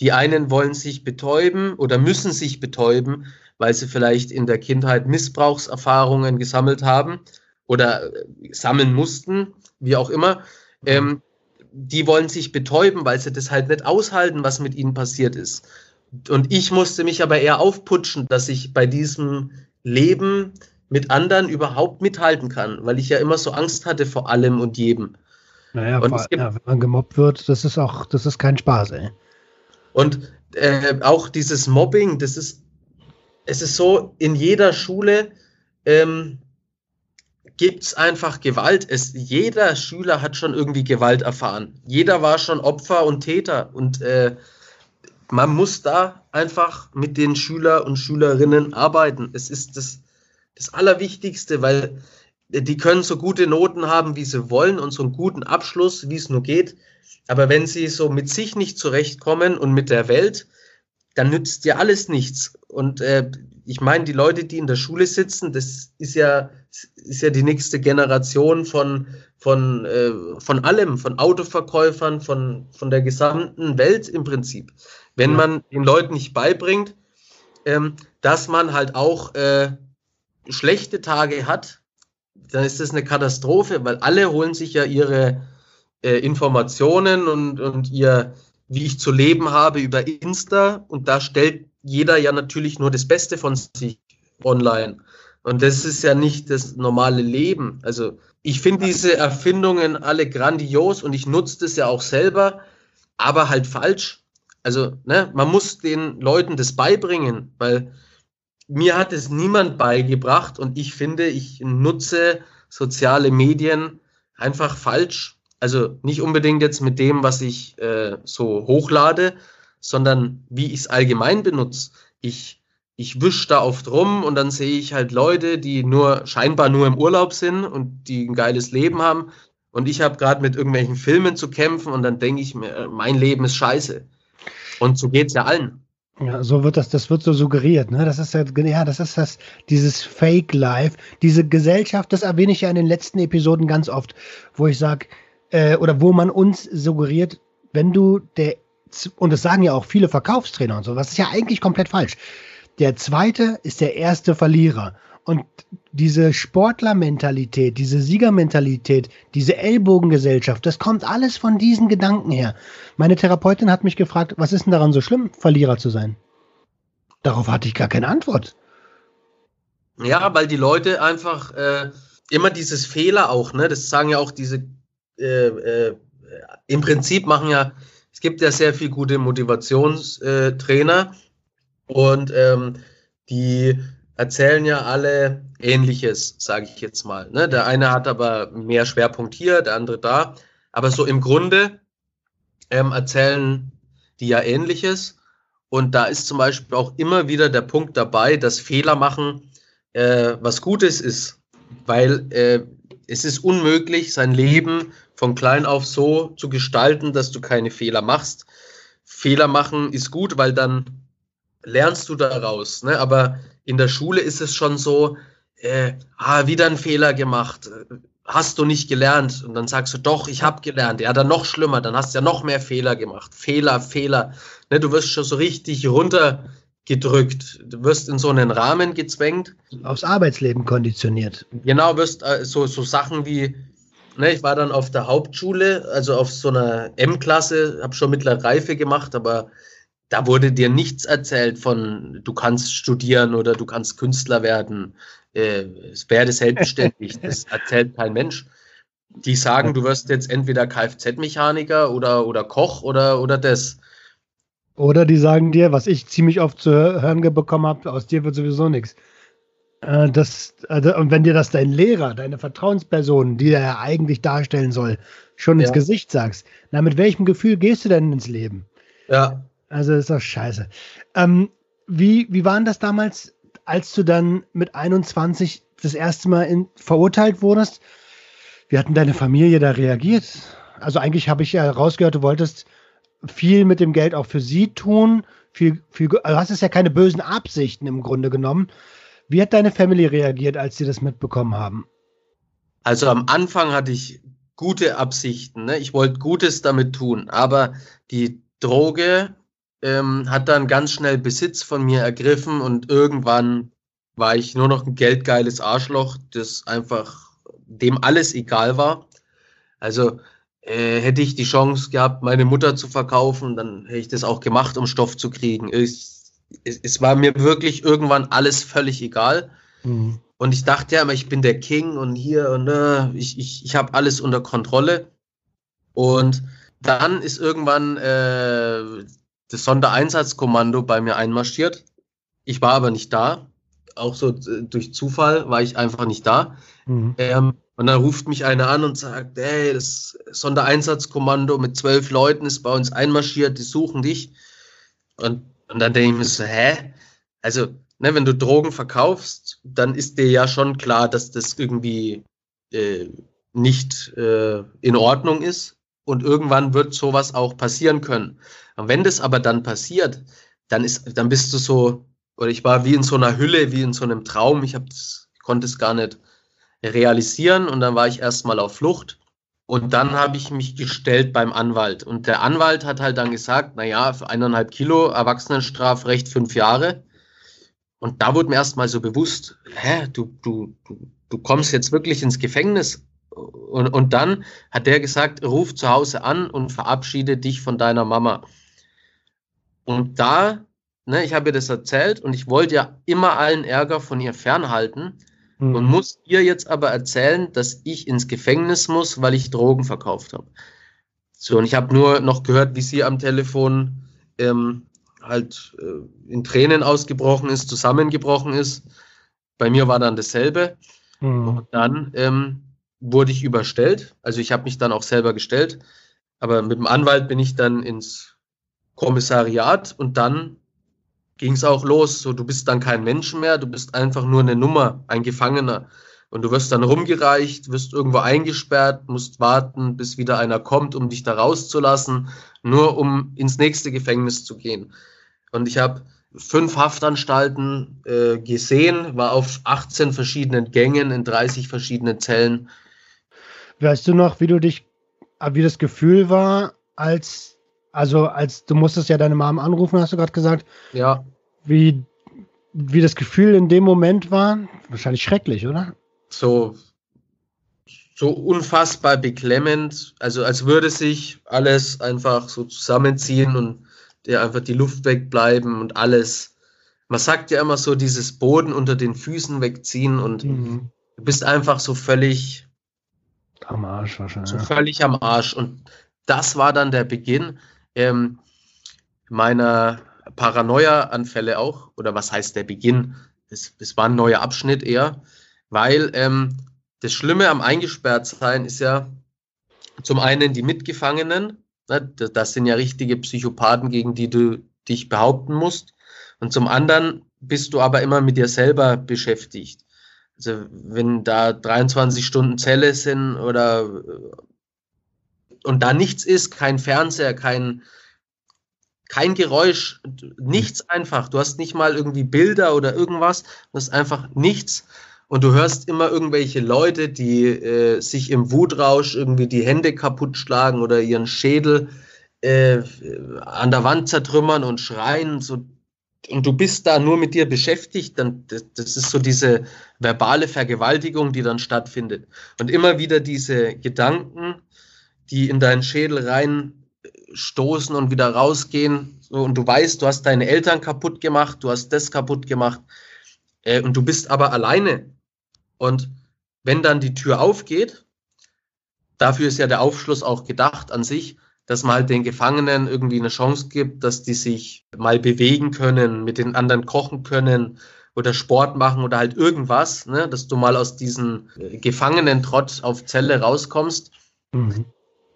die einen wollen sich betäuben oder müssen sich betäuben, weil sie vielleicht in der Kindheit Missbrauchserfahrungen gesammelt haben oder sammeln mussten wie auch immer, ähm, die wollen sich betäuben, weil sie das halt nicht aushalten, was mit ihnen passiert ist. Und ich musste mich aber eher aufputschen, dass ich bei diesem Leben mit anderen überhaupt mithalten kann, weil ich ja immer so Angst hatte vor allem und jedem. Naja, und es gibt, ja, wenn man gemobbt wird, das ist auch, das ist kein Spaß, ey. Und äh, auch dieses Mobbing, das ist, es ist so, in jeder Schule ähm, gibt es einfach Gewalt. Es, jeder Schüler hat schon irgendwie Gewalt erfahren. Jeder war schon Opfer und Täter. Und äh, man muss da einfach mit den Schüler und Schülerinnen arbeiten. Es ist das, das Allerwichtigste, weil die können so gute Noten haben, wie sie wollen und so einen guten Abschluss, wie es nur geht. Aber wenn sie so mit sich nicht zurechtkommen und mit der Welt, dann nützt dir alles nichts. Und äh, ich meine, die Leute, die in der Schule sitzen, das ist ja, ist ja die nächste Generation von, von, äh, von allem, von Autoverkäufern, von, von der gesamten Welt im Prinzip. Wenn man den Leuten nicht beibringt, ähm, dass man halt auch äh, schlechte Tage hat, dann ist das eine Katastrophe, weil alle holen sich ja ihre äh, Informationen und, und ihr, wie ich zu leben habe, über Insta und da stellt jeder ja natürlich nur das Beste von sich online. Und das ist ja nicht das normale Leben. Also ich finde diese Erfindungen alle grandios und ich nutze das ja auch selber, aber halt falsch. Also ne, man muss den Leuten das beibringen, weil mir hat es niemand beigebracht und ich finde, ich nutze soziale Medien einfach falsch. Also nicht unbedingt jetzt mit dem, was ich äh, so hochlade, sondern wie ich es allgemein benutze. Ich, ich wische da oft rum und dann sehe ich halt Leute, die nur scheinbar nur im Urlaub sind und die ein geiles Leben haben. Und ich habe gerade mit irgendwelchen Filmen zu kämpfen und dann denke ich mir, mein Leben ist scheiße. Und so geht es ja allen. Ja, so wird das, das wird so suggeriert, ne? Das ist ja, ja, das ist das, dieses Fake Life, diese Gesellschaft, das erwähne ich ja in den letzten Episoden ganz oft, wo ich sage, äh, oder wo man uns suggeriert, wenn du der, und das sagen ja auch viele Verkaufstrainer und so, was ist ja eigentlich komplett falsch. Der zweite ist der erste Verlierer. Und diese Sportlermentalität, diese Siegermentalität, diese Ellbogengesellschaft, das kommt alles von diesen Gedanken her. Meine Therapeutin hat mich gefragt, was ist denn daran so schlimm, Verlierer zu sein? Darauf hatte ich gar keine Antwort. Ja, weil die Leute einfach äh, immer dieses Fehler auch, ne, das sagen ja auch diese, äh, äh, im Prinzip machen ja, es gibt ja sehr viele gute Motivationstrainer und ähm, die erzählen ja alle Ähnliches, sage ich jetzt mal. Ne? Der eine hat aber mehr Schwerpunkt hier, der andere da. Aber so im Grunde ähm, erzählen die ja Ähnliches. Und da ist zum Beispiel auch immer wieder der Punkt dabei, dass Fehler machen äh, was Gutes ist. Weil äh, es ist unmöglich, sein Leben von klein auf so zu gestalten, dass du keine Fehler machst. Fehler machen ist gut, weil dann lernst du daraus. Ne? Aber in der Schule ist es schon so, äh, ah, wieder ein Fehler gemacht, hast du nicht gelernt? Und dann sagst du, doch, ich habe gelernt. Ja, dann noch schlimmer, dann hast du ja noch mehr Fehler gemacht. Fehler, Fehler. Ne, du wirst schon so richtig runtergedrückt. Du wirst in so einen Rahmen gezwängt. Aufs Arbeitsleben konditioniert. Genau, wirst äh, so, so Sachen wie, ne, ich war dann auf der Hauptschule, also auf so einer M-Klasse, habe schon mittlere Reife gemacht, aber da wurde dir nichts erzählt von, du kannst studieren oder du kannst Künstler werden. Äh, es werde selbstständig. das erzählt kein Mensch. Die sagen, du wirst jetzt entweder Kfz-Mechaniker oder, oder Koch oder, oder das. Oder die sagen dir, was ich ziemlich oft zu hören bekommen habe, aus dir wird sowieso nichts. Äh, das, also, und wenn dir das dein Lehrer, deine Vertrauensperson, die er ja eigentlich darstellen soll, schon ja. ins Gesicht sagst, na, mit welchem Gefühl gehst du denn ins Leben? Ja. Also ist doch scheiße. Ähm, wie, wie war denn das damals, als du dann mit 21 das erste Mal in, verurteilt wurdest? Wie hat denn deine Familie da reagiert? Also eigentlich habe ich ja rausgehört, du wolltest viel mit dem Geld auch für sie tun. Viel, viel, also hast es ja keine bösen Absichten im Grunde genommen. Wie hat deine Familie reagiert, als sie das mitbekommen haben? Also am Anfang hatte ich gute Absichten. Ne? Ich wollte Gutes damit tun, aber die Droge ähm, hat dann ganz schnell Besitz von mir ergriffen und irgendwann war ich nur noch ein geldgeiles Arschloch, das einfach dem alles egal war. Also äh, hätte ich die Chance gehabt, meine Mutter zu verkaufen, dann hätte ich das auch gemacht, um Stoff zu kriegen. Es, es, es war mir wirklich irgendwann alles völlig egal. Mhm. Und ich dachte ja immer, ich bin der King und hier und äh, ich, ich, ich habe alles unter Kontrolle. Und dann ist irgendwann äh, das Sondereinsatzkommando bei mir einmarschiert. Ich war aber nicht da. Auch so äh, durch Zufall war ich einfach nicht da. Mhm. Ähm, und dann ruft mich einer an und sagt, hey, das Sondereinsatzkommando mit zwölf Leuten ist bei uns einmarschiert, die suchen dich. Und, und dann denke ich mir so, hä? Also, ne, wenn du Drogen verkaufst, dann ist dir ja schon klar, dass das irgendwie äh, nicht äh, in Ordnung ist. Und irgendwann wird sowas auch passieren können. Und wenn das aber dann passiert, dann ist, dann bist du so, oder ich war wie in so einer Hülle, wie in so einem Traum. Ich, ich konnte es gar nicht realisieren und dann war ich erstmal auf Flucht. Und dann habe ich mich gestellt beim Anwalt. Und der Anwalt hat halt dann gesagt, naja, für eineinhalb Kilo Erwachsenenstrafrecht fünf Jahre. Und da wurde mir erstmal so bewusst, hä, du, du, du, du kommst jetzt wirklich ins Gefängnis. Und, und dann hat der gesagt, ruf zu Hause an und verabschiede dich von deiner Mama. Und da, ne, ich habe ihr das erzählt und ich wollte ja immer allen Ärger von ihr fernhalten mhm. und muss ihr jetzt aber erzählen, dass ich ins Gefängnis muss, weil ich Drogen verkauft habe. So, und ich habe nur noch gehört, wie sie am Telefon ähm, halt äh, in Tränen ausgebrochen ist, zusammengebrochen ist. Bei mir war dann dasselbe. Mhm. Und dann ähm, wurde ich überstellt. Also ich habe mich dann auch selber gestellt. Aber mit dem Anwalt bin ich dann ins Kommissariat und dann ging es auch los. So, du bist dann kein Mensch mehr, du bist einfach nur eine Nummer, ein Gefangener. Und du wirst dann rumgereicht, wirst irgendwo eingesperrt, musst warten, bis wieder einer kommt, um dich da rauszulassen, nur um ins nächste Gefängnis zu gehen. Und ich habe fünf Haftanstalten äh, gesehen, war auf 18 verschiedenen Gängen in 30 verschiedenen Zellen. Weißt du noch, wie du dich, wie das Gefühl war, als also als du musstest ja deine Mom anrufen, hast du gerade gesagt. Ja. Wie, wie das Gefühl in dem Moment war? Wahrscheinlich schrecklich, oder? So, so unfassbar beklemmend. Also als würde sich alles einfach so zusammenziehen und dir einfach die Luft wegbleiben und alles. Man sagt ja immer so, dieses Boden unter den Füßen wegziehen und mhm. du bist einfach so völlig am Arsch wahrscheinlich. So völlig am Arsch. Und das war dann der Beginn ähm, meiner Paranoia-Anfälle auch, oder was heißt der Beginn? Es, es war ein neuer Abschnitt eher, weil ähm, das Schlimme am Eingesperrtsein ist ja zum einen die Mitgefangenen, ne, das sind ja richtige Psychopathen, gegen die du dich behaupten musst, und zum anderen bist du aber immer mit dir selber beschäftigt. Also wenn da 23 Stunden Zelle sind oder und da nichts ist, kein Fernseher, kein, kein Geräusch, nichts einfach. Du hast nicht mal irgendwie Bilder oder irgendwas, du hast einfach nichts. Und du hörst immer irgendwelche Leute, die äh, sich im Wutrausch irgendwie die Hände kaputt schlagen oder ihren Schädel äh, an der Wand zertrümmern und schreien. So. Und du bist da nur mit dir beschäftigt. Dann, das, das ist so diese verbale Vergewaltigung, die dann stattfindet. Und immer wieder diese Gedanken, die in deinen Schädel reinstoßen und wieder rausgehen. Und du weißt, du hast deine Eltern kaputt gemacht, du hast das kaputt gemacht. Äh, und du bist aber alleine. Und wenn dann die Tür aufgeht, dafür ist ja der Aufschluss auch gedacht an sich, dass man halt den Gefangenen irgendwie eine Chance gibt, dass die sich mal bewegen können, mit den anderen kochen können oder Sport machen oder halt irgendwas, ne, dass du mal aus diesem äh, Gefangenentrott auf Zelle rauskommst. Mhm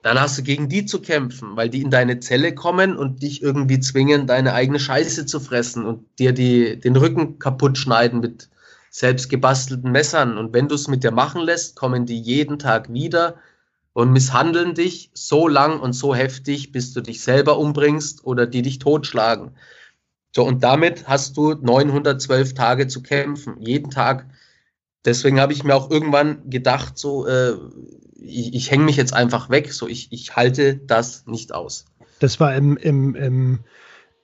dann hast du gegen die zu kämpfen, weil die in deine Zelle kommen und dich irgendwie zwingen, deine eigene Scheiße zu fressen und dir die, den Rücken kaputt schneiden mit selbst gebastelten Messern. Und wenn du es mit dir machen lässt, kommen die jeden Tag wieder und misshandeln dich so lang und so heftig, bis du dich selber umbringst oder die dich totschlagen. So, und damit hast du 912 Tage zu kämpfen, jeden Tag. Deswegen habe ich mir auch irgendwann gedacht, so, äh, ich, ich hänge mich jetzt einfach weg, so ich, ich halte das nicht aus. Das war im, im, im,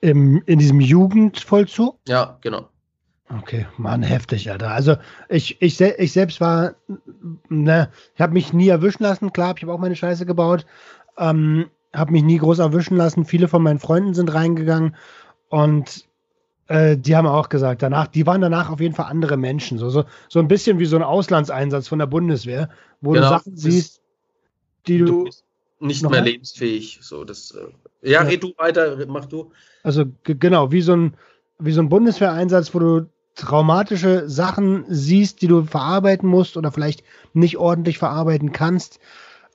im, in diesem Jugendvollzug? Ja, genau. Okay, Mann, heftig, Alter. Also ich, ich, ich selbst war, ne, ich habe mich nie erwischen lassen. Klar, ich habe auch meine Scheiße gebaut. Ähm, habe mich nie groß erwischen lassen. Viele von meinen Freunden sind reingegangen und äh, die haben auch gesagt, danach, die waren danach auf jeden Fall andere Menschen. So, so, so ein bisschen wie so ein Auslandseinsatz von der Bundeswehr, wo genau. du Sachen siehst, die du, du nicht mehr lebensfähig. So, das, äh, ja, ja, red du weiter, mach du. Also genau, wie so ein, wie so ein Bundeswehreinsatz, wo du traumatische Sachen siehst, die du verarbeiten musst oder vielleicht nicht ordentlich verarbeiten kannst.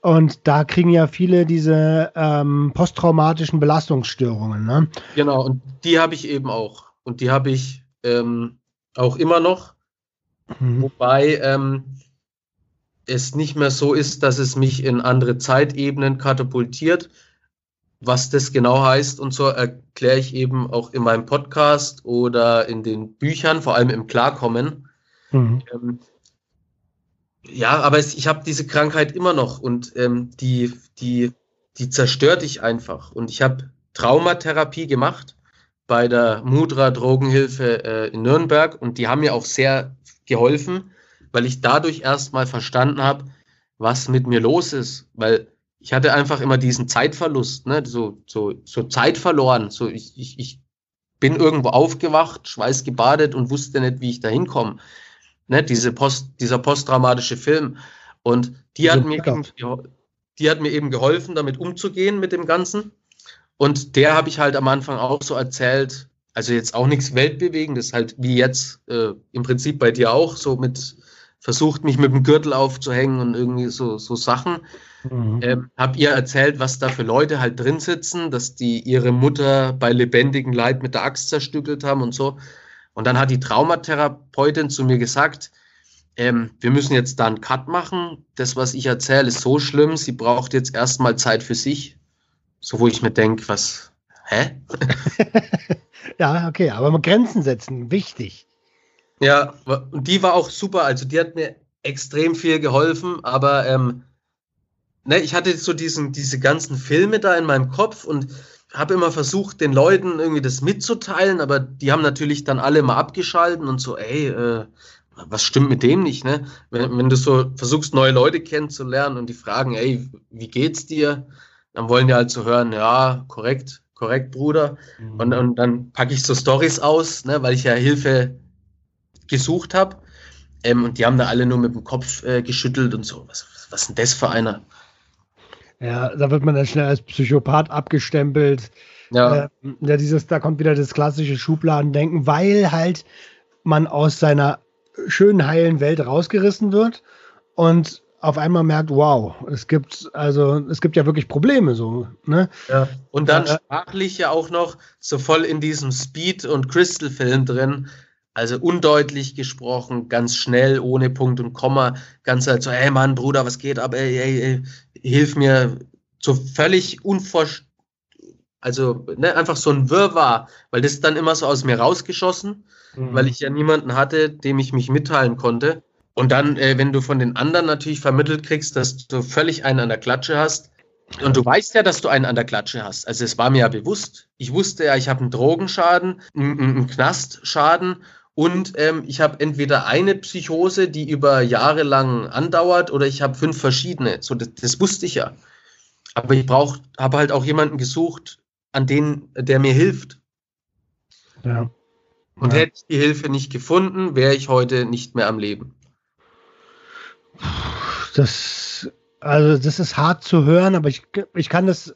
Und da kriegen ja viele diese ähm, posttraumatischen Belastungsstörungen. Ne? Genau, und die habe ich eben auch. Und die habe ich ähm, auch immer noch. Mhm. Wobei ähm, es nicht mehr so ist, dass es mich in andere Zeitebenen katapultiert. Was das genau heißt und so erkläre ich eben auch in meinem Podcast oder in den Büchern, vor allem im Klarkommen. Mhm. Ähm, ja, aber es, ich habe diese Krankheit immer noch und ähm, die, die, die zerstört dich einfach. Und ich habe Traumatherapie gemacht bei der Mudra Drogenhilfe äh, in Nürnberg und die haben mir auch sehr geholfen, weil ich dadurch erstmal verstanden habe, was mit mir los ist, weil ich hatte einfach immer diesen Zeitverlust, ne? so, so, so Zeit verloren. So ich, ich, ich bin irgendwo aufgewacht, schweißgebadet und wusste nicht, wie ich da hinkomme. Ne? Diese Post, dieser posttraumatische Film. Und die hat, mir eben, die hat mir eben geholfen, damit umzugehen mit dem Ganzen. Und der habe ich halt am Anfang auch so erzählt, also jetzt auch nichts Weltbewegendes, halt wie jetzt äh, im Prinzip bei dir auch, so mit versucht, mich mit dem Gürtel aufzuhängen und irgendwie so, so Sachen. Mhm. Ähm, hab ihr erzählt, was da für Leute halt drin sitzen, dass die ihre Mutter bei lebendigem Leib mit der Axt zerstückelt haben und so. Und dann hat die Traumatherapeutin zu mir gesagt, ähm, wir müssen jetzt da einen Cut machen. Das, was ich erzähle, ist so schlimm. Sie braucht jetzt erstmal Zeit für sich. So, wo ich mir denke, was, hä? ja, okay, aber Grenzen setzen, wichtig. Ja, und die war auch super. Also die hat mir extrem viel geholfen, aber ähm, ne, ich hatte so diesen, diese ganzen Filme da in meinem Kopf und habe immer versucht, den Leuten irgendwie das mitzuteilen, aber die haben natürlich dann alle mal abgeschalten und so, ey, äh, was stimmt mit dem nicht, ne? Wenn, wenn du so versuchst, neue Leute kennenzulernen und die fragen, ey, wie geht's dir? Dann wollen die halt so hören, ja, korrekt, korrekt, Bruder. Mhm. Und, und dann packe ich so Stories aus, ne, weil ich ja Hilfe gesucht habe. Ähm, und die haben da alle nur mit dem Kopf äh, geschüttelt und so. Was, was ist denn das für einer? Ja, da wird man dann schnell als Psychopath abgestempelt. Ja. Äh, ja, dieses, da kommt wieder das klassische Schubladendenken, weil halt man aus seiner schönen, heilen Welt rausgerissen wird und auf einmal merkt, wow, es gibt also es gibt ja wirklich Probleme so, ne? Ja. Und dann äh, sprachlich ja auch noch so voll in diesem Speed und Crystal Film drin, also undeutlich gesprochen, ganz schnell, ohne Punkt und Komma, ganz halt so, hey Mann, Bruder, was geht ab, ey, ey, ey hilf mir, so völlig unvorstellbar, also ne, einfach so ein Wirrwarr, weil das dann immer so aus mir rausgeschossen, mhm. weil ich ja niemanden hatte, dem ich mich mitteilen konnte. Und dann, äh, wenn du von den anderen natürlich vermittelt kriegst, dass du völlig einen an der Klatsche hast, und du weißt ja, dass du einen an der Klatsche hast. Also es war mir ja bewusst. Ich wusste ja, ich habe einen Drogenschaden, einen, einen Knastschaden und ähm, ich habe entweder eine Psychose, die über Jahre lang andauert, oder ich habe fünf verschiedene. So, das, das, wusste ich ja. Aber ich brauch, habe halt auch jemanden gesucht, an den, der mir hilft. Ja. Und ja. hätte ich die Hilfe nicht gefunden, wäre ich heute nicht mehr am Leben. Das, also das ist hart zu hören, aber ich, ich kann das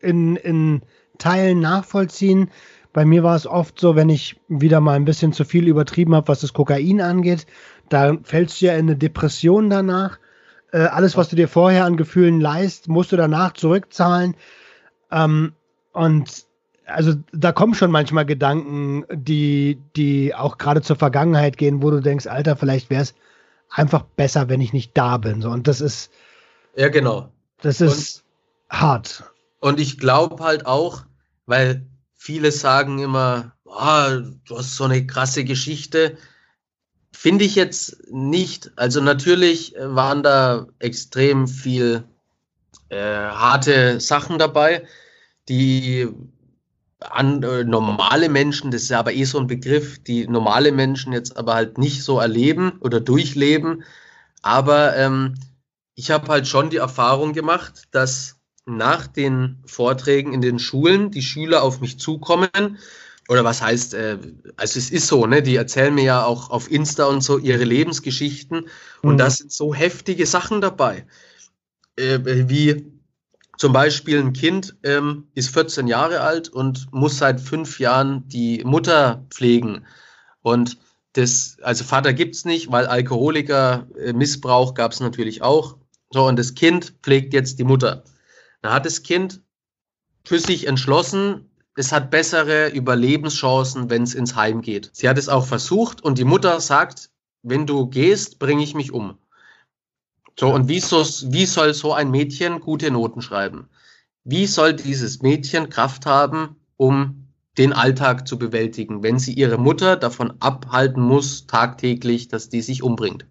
in, in Teilen nachvollziehen. Bei mir war es oft so, wenn ich wieder mal ein bisschen zu viel übertrieben habe, was das Kokain angeht, da fällst du ja in eine Depression danach. Äh, alles, was du dir vorher an Gefühlen leist, musst du danach zurückzahlen. Ähm, und also da kommen schon manchmal Gedanken, die, die auch gerade zur Vergangenheit gehen, wo du denkst, Alter, vielleicht wäre es einfach besser, wenn ich nicht da bin. So, und das ist. Ja, genau. Das ist und, hart. Und ich glaube halt auch, weil Viele sagen immer, oh, du hast so eine krasse Geschichte. Finde ich jetzt nicht. Also natürlich waren da extrem viel äh, harte Sachen dabei, die an, äh, normale Menschen, das ist ja aber eh so ein Begriff, die normale Menschen jetzt aber halt nicht so erleben oder durchleben. Aber ähm, ich habe halt schon die Erfahrung gemacht, dass nach den Vorträgen in den Schulen die Schüler auf mich zukommen. Oder was heißt, äh, also es ist so, ne, die erzählen mir ja auch auf Insta und so ihre Lebensgeschichten. Und mhm. da sind so heftige Sachen dabei. Äh, wie Zum Beispiel ein Kind ähm, ist 14 Jahre alt und muss seit fünf Jahren die Mutter pflegen. Und das, also Vater gibt es nicht, weil Alkoholiker, äh, Missbrauch gab es natürlich auch. So, und das Kind pflegt jetzt die Mutter. Da hat das Kind für sich entschlossen, es hat bessere Überlebenschancen, wenn es ins Heim geht. Sie hat es auch versucht und die Mutter sagt, wenn du gehst, bringe ich mich um. So, und wie, so, wie soll so ein Mädchen gute Noten schreiben? Wie soll dieses Mädchen Kraft haben, um den Alltag zu bewältigen, wenn sie ihre Mutter davon abhalten muss, tagtäglich, dass die sich umbringt?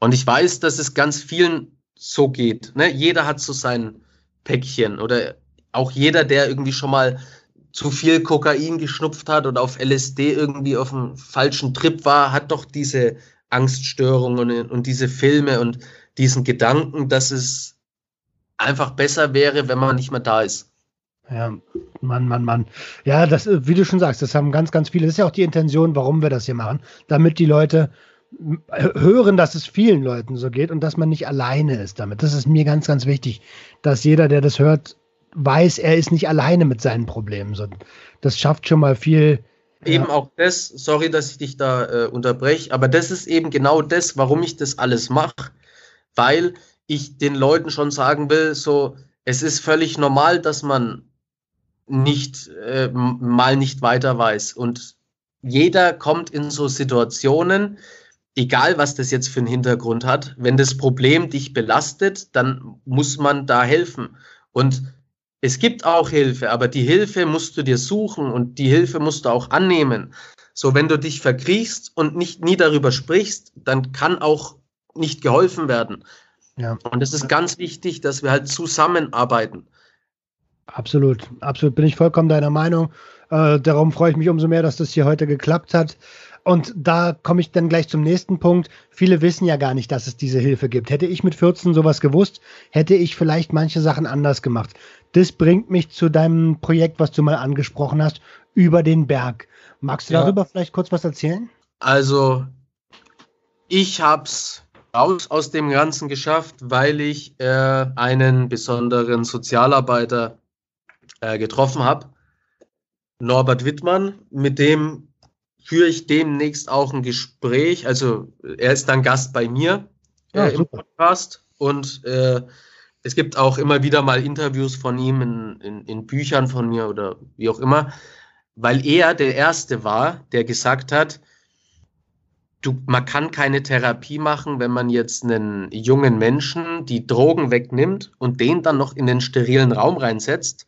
Und ich weiß, dass es ganz vielen so geht. Ne? Jeder hat so sein Päckchen oder auch jeder, der irgendwie schon mal zu viel Kokain geschnupft hat oder auf LSD irgendwie auf einem falschen Trip war, hat doch diese Angststörungen und, und diese Filme und diesen Gedanken, dass es einfach besser wäre, wenn man nicht mehr da ist. Ja, Mann, Mann, Mann. Ja, das, wie du schon sagst, das haben ganz, ganz viele. Das ist ja auch die Intention, warum wir das hier machen, damit die Leute hören, dass es vielen Leuten so geht und dass man nicht alleine ist damit. Das ist mir ganz, ganz wichtig, dass jeder, der das hört, weiß, er ist nicht alleine mit seinen Problemen. Das schafft schon mal viel, eben auch das, sorry, dass ich dich da äh, unterbreche, aber das ist eben genau das, warum ich das alles mache, weil ich den Leuten schon sagen will, so, es ist völlig normal, dass man nicht äh, mal nicht weiter weiß und jeder kommt in so Situationen, egal was das jetzt für einen Hintergrund hat, wenn das Problem dich belastet, dann muss man da helfen und es gibt auch Hilfe, aber die Hilfe musst du dir suchen und die Hilfe musst du auch annehmen. So, wenn du dich verkriechst und nicht nie darüber sprichst, dann kann auch nicht geholfen werden. Ja. Und es ist ganz wichtig, dass wir halt zusammenarbeiten. Absolut, absolut bin ich vollkommen deiner Meinung. Äh, darum freue ich mich umso mehr, dass das hier heute geklappt hat. Und da komme ich dann gleich zum nächsten Punkt. Viele wissen ja gar nicht, dass es diese Hilfe gibt. Hätte ich mit 14 sowas gewusst, hätte ich vielleicht manche Sachen anders gemacht. Das bringt mich zu deinem Projekt, was du mal angesprochen hast, über den Berg. Magst du ja. darüber vielleicht kurz was erzählen? Also, ich habe es raus aus dem Ganzen geschafft, weil ich äh, einen besonderen Sozialarbeiter äh, getroffen habe. Norbert Wittmann, mit dem führe ich demnächst auch ein Gespräch. Also er ist dann Gast bei mir äh, im Podcast. Und äh, es gibt auch immer wieder mal Interviews von ihm in, in, in, Büchern von mir oder wie auch immer, weil er der Erste war, der gesagt hat, du, man kann keine Therapie machen, wenn man jetzt einen jungen Menschen die Drogen wegnimmt und den dann noch in den sterilen Raum reinsetzt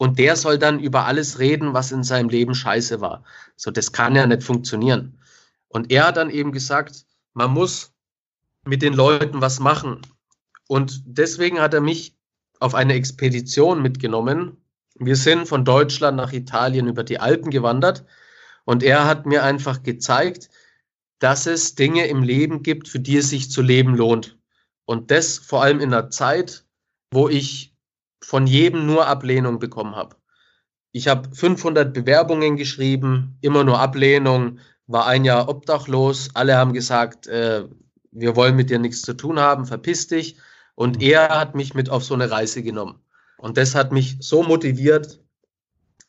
und der soll dann über alles reden, was in seinem Leben scheiße war. So, das kann ja nicht funktionieren. Und er hat dann eben gesagt, man muss mit den Leuten was machen. Und deswegen hat er mich auf eine Expedition mitgenommen. Wir sind von Deutschland nach Italien über die Alpen gewandert und er hat mir einfach gezeigt, dass es Dinge im Leben gibt, für die es sich zu leben lohnt. Und das vor allem in einer Zeit, wo ich von jedem nur Ablehnung bekommen habe. Ich habe 500 Bewerbungen geschrieben, immer nur Ablehnung, war ein Jahr obdachlos. Alle haben gesagt, äh, wir wollen mit dir nichts zu tun haben, verpiss dich. Und mhm. er hat mich mit auf so eine Reise genommen. Und das hat mich so motiviert,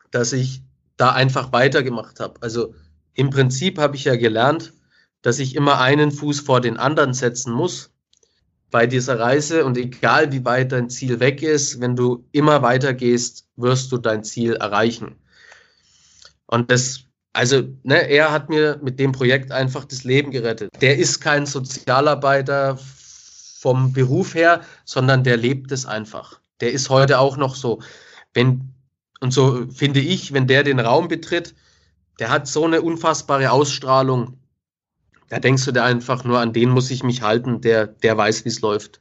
dass ich da einfach weitergemacht habe. Also im Prinzip habe ich ja gelernt, dass ich immer einen Fuß vor den anderen setzen muss bei dieser Reise und egal wie weit dein Ziel weg ist, wenn du immer weiter gehst, wirst du dein Ziel erreichen. Und das, also, ne, er hat mir mit dem Projekt einfach das Leben gerettet. Der ist kein Sozialarbeiter vom Beruf her, sondern der lebt es einfach. Der ist heute auch noch so. Wenn, und so finde ich, wenn der den Raum betritt, der hat so eine unfassbare Ausstrahlung, da denkst du dir einfach nur, an den muss ich mich halten, der, der weiß, wie es läuft.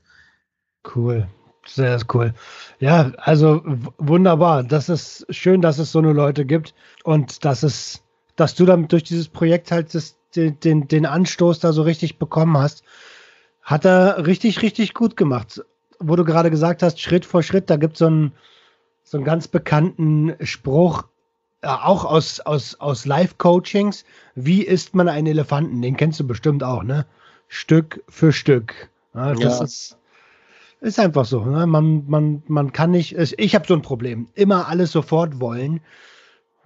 Cool. Sehr cool. Ja, also wunderbar. Das ist schön, dass es so eine Leute gibt und dass es, dass du dann durch dieses Projekt halt das, den, den, den Anstoß da so richtig bekommen hast. Hat er richtig, richtig gut gemacht. Wo du gerade gesagt hast, Schritt vor Schritt, da gibt es einen, so einen ganz bekannten Spruch, auch aus, aus, aus Live-Coachings, wie isst man einen Elefanten? Den kennst du bestimmt auch, ne? Stück für Stück. Ja, das ja. ist Ist einfach so. Ne? Man, man, man kann nicht. Ich habe so ein Problem. Immer alles sofort wollen.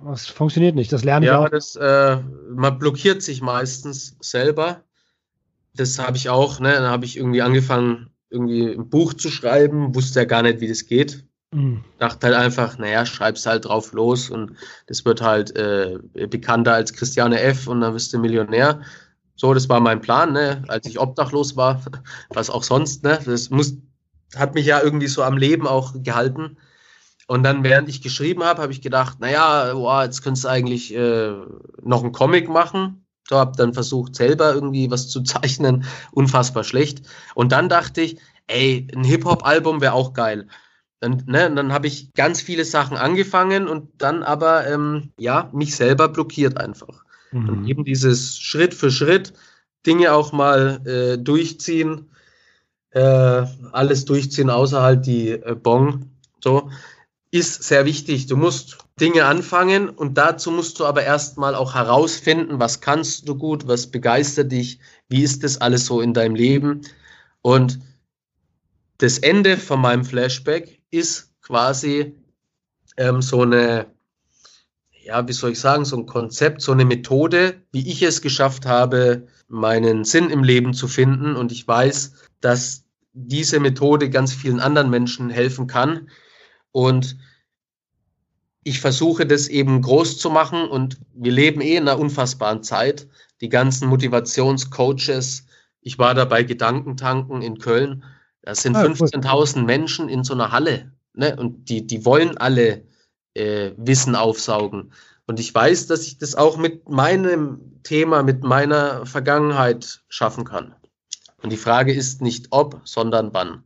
Das funktioniert nicht. Das lerne ich ja, auch. Das, äh, man blockiert sich meistens selber. Das habe ich auch. Ne? Dann habe ich irgendwie angefangen, irgendwie ein Buch zu schreiben, wusste ja gar nicht, wie das geht. Mhm. Dachte halt einfach, naja, schreib's halt drauf los und das wird halt äh, bekannter als Christiane F. und dann wirst du Millionär. So, das war mein Plan, ne? als ich obdachlos war, was auch sonst. Ne? Das muss, hat mich ja irgendwie so am Leben auch gehalten. Und dann, während ich geschrieben habe, habe ich gedacht, naja, wow, jetzt könntest du eigentlich äh, noch einen Comic machen. So, habe dann versucht, selber irgendwie was zu zeichnen. Unfassbar schlecht. Und dann dachte ich, ey, ein Hip-Hop-Album wäre auch geil. Dann, ne, dann habe ich ganz viele Sachen angefangen und dann aber, ähm, ja, mich selber blockiert einfach. Mhm. Und eben dieses Schritt für Schritt Dinge auch mal äh, durchziehen, äh, alles durchziehen, außer halt die äh, Bong. So, ist sehr wichtig. Du musst Dinge anfangen und dazu musst du aber erstmal auch herausfinden, was kannst du gut, was begeistert dich, wie ist das alles so in deinem Leben. Und das Ende von meinem Flashback ist quasi ähm, so eine, ja, wie soll ich sagen, so ein Konzept, so eine Methode, wie ich es geschafft habe, meinen Sinn im Leben zu finden. Und ich weiß, dass diese Methode ganz vielen anderen Menschen helfen kann, und ich versuche das eben groß zu machen und wir leben eh in einer unfassbaren Zeit. Die ganzen Motivationscoaches, ich war da bei Gedankentanken in Köln, das sind ah, 15.000 Menschen in so einer Halle ne? und die, die wollen alle äh, Wissen aufsaugen. Und ich weiß, dass ich das auch mit meinem Thema, mit meiner Vergangenheit schaffen kann. Und die Frage ist nicht ob, sondern wann.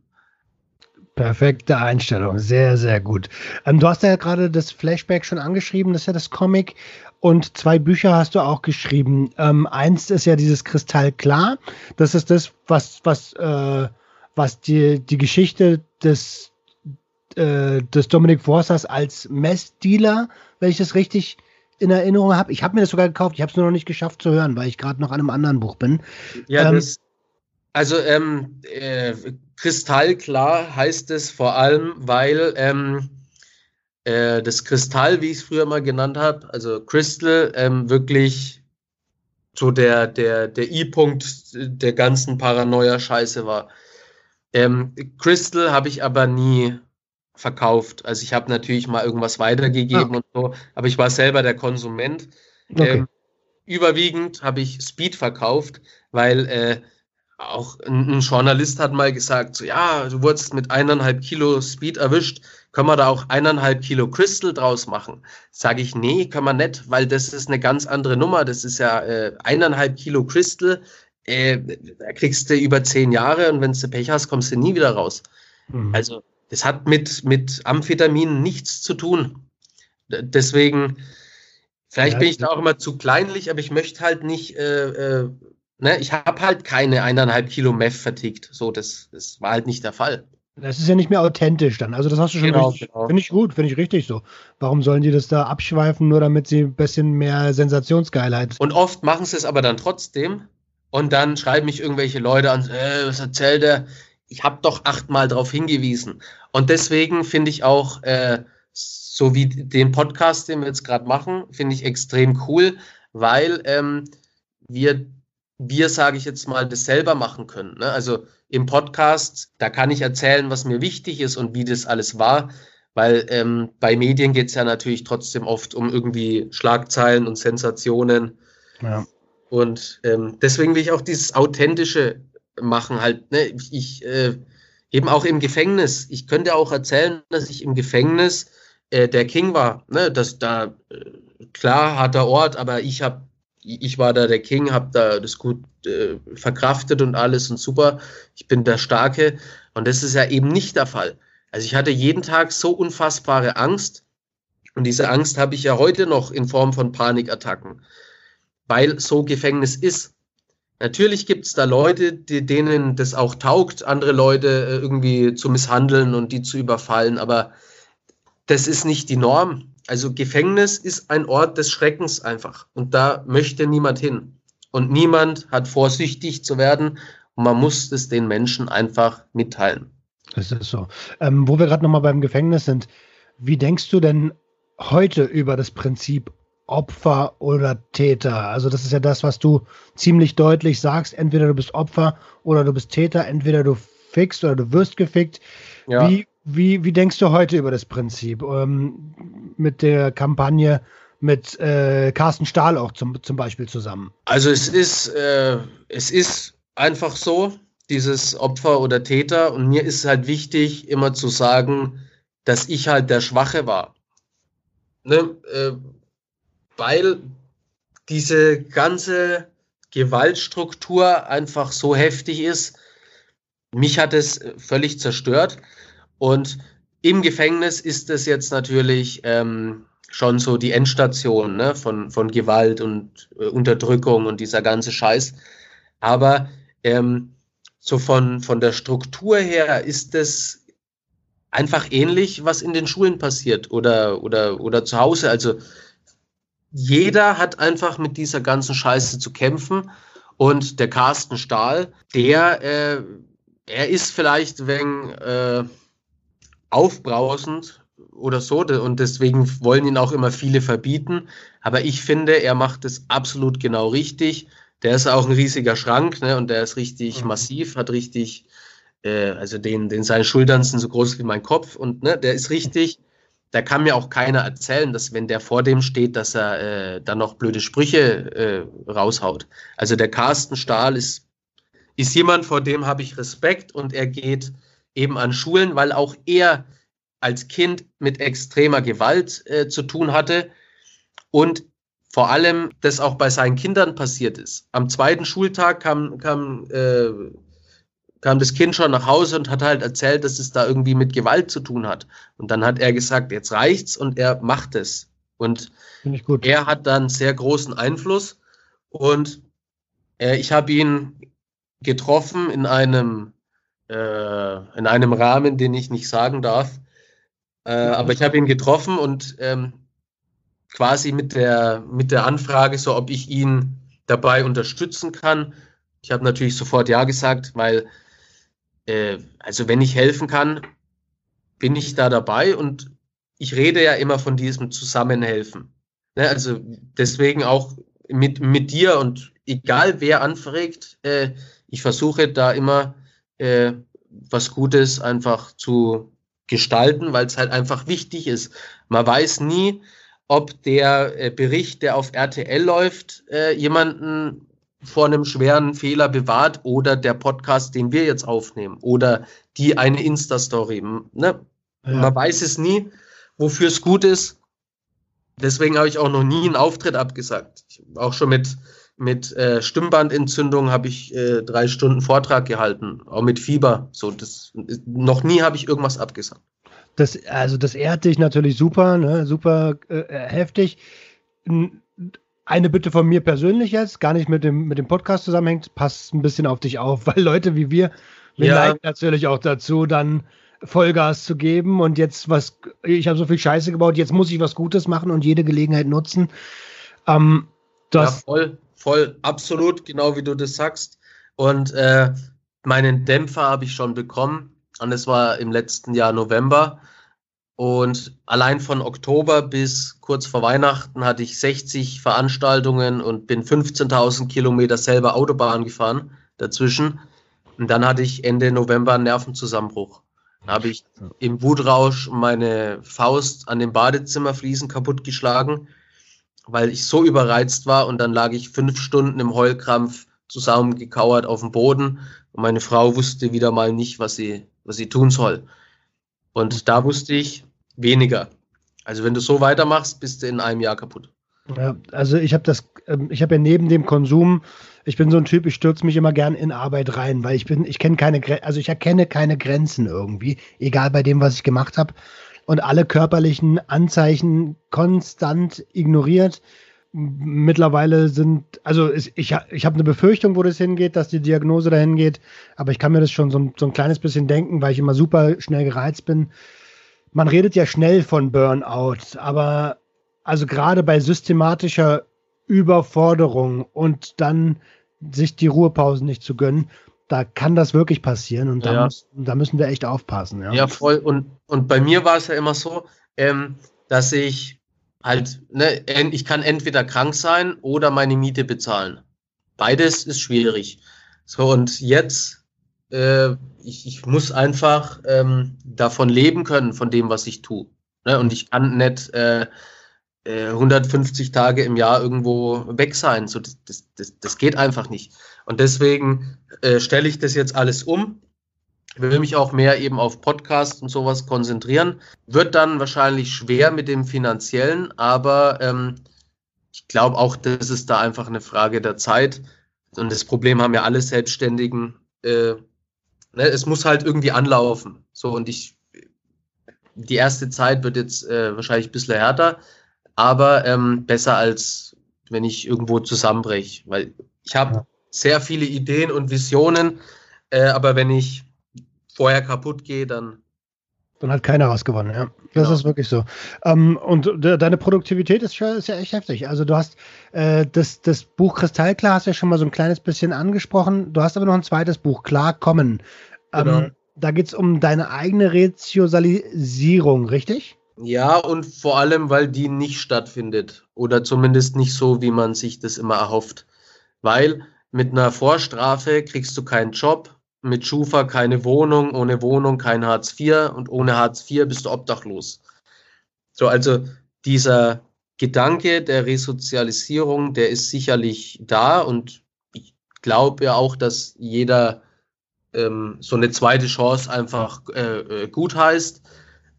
Perfekte Einstellung, sehr, sehr gut. Ähm, du hast ja gerade das Flashback schon angeschrieben, das ist ja das Comic. Und zwei Bücher hast du auch geschrieben. Ähm, eins ist ja dieses Kristallklar. Das ist das, was, was, äh, was die, die Geschichte des, äh, des Dominic Forsters als Messdealer, wenn ich das richtig in Erinnerung habe. Ich habe mir das sogar gekauft, ich habe es nur noch nicht geschafft zu hören, weil ich gerade noch an einem anderen Buch bin. Ja, ähm, das, also ähm, äh, kristallklar heißt es vor allem, weil ähm, äh, das Kristall, wie ich es früher mal genannt habe, also Crystal, ähm, wirklich so der, der, der I-Punkt der ganzen Paranoia-Scheiße war. Ähm, Crystal habe ich aber nie verkauft. Also ich habe natürlich mal irgendwas weitergegeben ah. und so, aber ich war selber der Konsument. Okay. Ähm, überwiegend habe ich Speed verkauft, weil äh, auch ein, ein, Journalist hat mal gesagt, so ja, du wurdest mit eineinhalb Kilo Speed erwischt, können wir da auch eineinhalb Kilo Crystal draus machen? Sage ich, nee, können wir nicht, weil das ist eine ganz andere Nummer. Das ist ja äh, eineinhalb Kilo Crystal, äh, da kriegst du über zehn Jahre und wenn du Pech hast, kommst du nie wieder raus. Mhm. Also das hat mit, mit Amphetaminen nichts zu tun. Deswegen, vielleicht ja, bin ich da auch immer zu kleinlich, aber ich möchte halt nicht äh, äh, ne, ich habe halt keine eineinhalb Kilo Meth vertickt. So, das, das war halt nicht der Fall. Das ist ja nicht mehr authentisch dann. Also das hast du schon genau, richtig. Genau. Finde ich gut, finde ich richtig so. Warum sollen die das da abschweifen, nur damit sie ein bisschen mehr Sensationsgeilheit. Und oft machen sie es aber dann trotzdem. Und dann schreiben mich irgendwelche Leute an, äh, was erzählt er? Ich habe doch achtmal darauf hingewiesen. Und deswegen finde ich auch, äh, so wie den Podcast, den wir jetzt gerade machen, finde ich extrem cool, weil ähm, wir wir, sage ich jetzt mal, das selber machen können. Ne? Also im Podcast, da kann ich erzählen, was mir wichtig ist und wie das alles war, weil ähm, bei Medien geht es ja natürlich trotzdem oft um irgendwie Schlagzeilen und Sensationen. Ja. Und ähm, deswegen will ich auch dieses Authentische machen, halt, ne? ich, äh, eben auch im Gefängnis. Ich könnte auch erzählen, dass ich im Gefängnis äh, der King war. Ne? Das da äh, klar harter Ort, aber ich habe ich war da der King, habe da das gut äh, verkraftet und alles und super. Ich bin der Starke. Und das ist ja eben nicht der Fall. Also ich hatte jeden Tag so unfassbare Angst. Und diese Angst habe ich ja heute noch in Form von Panikattacken, weil so Gefängnis ist. Natürlich gibt es da Leute, die, denen das auch taugt, andere Leute äh, irgendwie zu misshandeln und die zu überfallen, aber das ist nicht die Norm. Also Gefängnis ist ein Ort des Schreckens einfach. Und da möchte niemand hin. Und niemand hat vorsichtig zu werden. Und man muss es den Menschen einfach mitteilen. Das ist so. Ähm, wo wir gerade nochmal beim Gefängnis sind, wie denkst du denn heute über das Prinzip Opfer oder Täter? Also das ist ja das, was du ziemlich deutlich sagst. Entweder du bist Opfer oder du bist Täter. Entweder du fickst oder du wirst gefickt. Ja. Wie, wie, wie denkst du heute über das Prinzip? Ähm, mit der Kampagne mit äh, Carsten Stahl auch zum, zum Beispiel zusammen. Also es ist, äh, es ist einfach so, dieses Opfer oder Täter. Und mir ist halt wichtig, immer zu sagen, dass ich halt der Schwache war. Ne? Äh, weil diese ganze Gewaltstruktur einfach so heftig ist. Mich hat es völlig zerstört. Und im Gefängnis ist es jetzt natürlich ähm, schon so die Endstation ne? von, von Gewalt und äh, Unterdrückung und dieser ganze Scheiß. Aber ähm, so von, von der Struktur her ist es einfach ähnlich, was in den Schulen passiert oder, oder, oder zu Hause. Also jeder hat einfach mit dieser ganzen Scheiße zu kämpfen. Und der Carsten Stahl, der, äh, er ist vielleicht wegen äh, aufbrausend oder so und deswegen wollen ihn auch immer viele verbieten. Aber ich finde, er macht es absolut genau richtig. Der ist auch ein riesiger Schrank ne, und der ist richtig mhm. massiv, hat richtig, äh, also den, den seine Schultern sind so groß wie mein Kopf und ne, der ist richtig da kann mir auch keiner erzählen, dass wenn der vor dem steht, dass er äh, dann noch blöde Sprüche äh, raushaut. Also der Carsten Stahl ist, ist jemand, vor dem habe ich Respekt und er geht eben an Schulen, weil auch er als Kind mit extremer Gewalt äh, zu tun hatte und vor allem das auch bei seinen Kindern passiert ist. Am zweiten Schultag kam, kam äh, kam das Kind schon nach Hause und hat halt erzählt, dass es da irgendwie mit Gewalt zu tun hat. Und dann hat er gesagt, jetzt reicht's und er macht es. Und er hat dann sehr großen Einfluss. Und äh, ich habe ihn getroffen in einem, äh, in einem Rahmen, den ich nicht sagen darf. Äh, aber ich habe ihn getroffen und ähm, quasi mit der, mit der Anfrage, so ob ich ihn dabei unterstützen kann. Ich habe natürlich sofort Ja gesagt, weil äh, also wenn ich helfen kann, bin ich da dabei und ich rede ja immer von diesem Zusammenhelfen. Ne? Also deswegen auch mit, mit dir und egal wer anfragt, äh, ich versuche da immer äh, was Gutes einfach zu gestalten, weil es halt einfach wichtig ist. Man weiß nie, ob der äh, Bericht, der auf RTL läuft, äh, jemanden vor einem schweren Fehler bewahrt oder der Podcast, den wir jetzt aufnehmen oder die eine Insta-Story. Ne? Ja. Man weiß es nie, wofür es gut ist. Deswegen habe ich auch noch nie einen Auftritt abgesagt. Ich, auch schon mit, mit äh, Stimmbandentzündung habe ich äh, drei Stunden Vortrag gehalten, auch mit Fieber. So, das, noch nie habe ich irgendwas abgesagt. Das, also das ehrt dich natürlich super, ne? super äh, heftig eine Bitte von mir persönlich jetzt, gar nicht mit dem, mit dem Podcast zusammenhängt, passt ein bisschen auf dich auf, weil Leute wie wir, wir ja. neigen natürlich auch dazu, dann Vollgas zu geben und jetzt was, ich habe so viel Scheiße gebaut, jetzt muss ich was Gutes machen und jede Gelegenheit nutzen. Ähm, das ja, voll, voll, absolut, genau wie du das sagst. Und äh, meinen Dämpfer habe ich schon bekommen und es war im letzten Jahr November. Und allein von Oktober bis kurz vor Weihnachten hatte ich 60 Veranstaltungen und bin 15.000 Kilometer selber Autobahn gefahren dazwischen. Und dann hatte ich Ende November einen Nervenzusammenbruch. Dann habe ich im Wutrausch meine Faust an den Badezimmerfliesen kaputtgeschlagen, weil ich so überreizt war. Und dann lag ich fünf Stunden im Heulkrampf zusammengekauert auf dem Boden. Und meine Frau wusste wieder mal nicht, was sie, was sie tun soll. Und da wusste ich, weniger. Also wenn du so weitermachst, bist du in einem Jahr kaputt. Ja, also ich habe das, ähm, ich habe ja neben dem Konsum, ich bin so ein Typ, ich stürze mich immer gern in Arbeit rein, weil ich bin, ich kenne keine, also ich erkenne keine Grenzen irgendwie, egal bei dem, was ich gemacht habe und alle körperlichen Anzeichen konstant ignoriert. Mittlerweile sind, also ich, ich habe eine Befürchtung, wo das hingeht, dass die Diagnose dahin geht, aber ich kann mir das schon so, so ein kleines bisschen denken, weil ich immer super schnell gereizt bin man redet ja schnell von Burnout, aber also gerade bei systematischer Überforderung und dann sich die Ruhepausen nicht zu gönnen, da kann das wirklich passieren und da, ja. muss, da müssen wir echt aufpassen. Ja, ja voll. Und, und bei mir war es ja immer so, ähm, dass ich halt, ne, ich kann entweder krank sein oder meine Miete bezahlen. Beides ist schwierig. So, und jetzt, äh, ich, ich muss einfach ähm, davon leben können, von dem, was ich tue. Ne? Und ich kann nicht äh, 150 äh, Tage im Jahr irgendwo weg sein. So, das, das, das geht einfach nicht. Und deswegen äh, stelle ich das jetzt alles um. Will mich auch mehr eben auf Podcasts und sowas konzentrieren. Wird dann wahrscheinlich schwer mit dem finanziellen, aber ähm, ich glaube auch, das ist da einfach eine Frage der Zeit. Und das Problem haben ja alle Selbstständigen. Äh, ne, es muss halt irgendwie anlaufen. So, und ich, die erste Zeit wird jetzt äh, wahrscheinlich ein bisschen härter aber ähm, besser als wenn ich irgendwo zusammenbreche, weil ich habe ja. sehr viele Ideen und Visionen, äh, aber wenn ich vorher kaputt gehe, dann dann hat keiner was gewonnen, ja. Das genau. ist wirklich so. Ähm, und de deine Produktivität ist, ist, ja echt heftig. Also du hast äh, das, das Buch Kristallklar hast ja schon mal so ein kleines bisschen angesprochen. Du hast aber noch ein zweites Buch, Klarkommen. Ähm, genau. Da geht es um deine eigene Reziosalisierung, richtig? Ja, und vor allem, weil die nicht stattfindet. Oder zumindest nicht so, wie man sich das immer erhofft. Weil mit einer Vorstrafe kriegst du keinen Job, mit Schufa keine Wohnung, ohne Wohnung kein Hartz IV und ohne Hartz IV bist du obdachlos. So, also dieser Gedanke der Resozialisierung, der ist sicherlich da und ich glaube ja auch, dass jeder ähm, so eine zweite Chance einfach äh, äh gut heißt.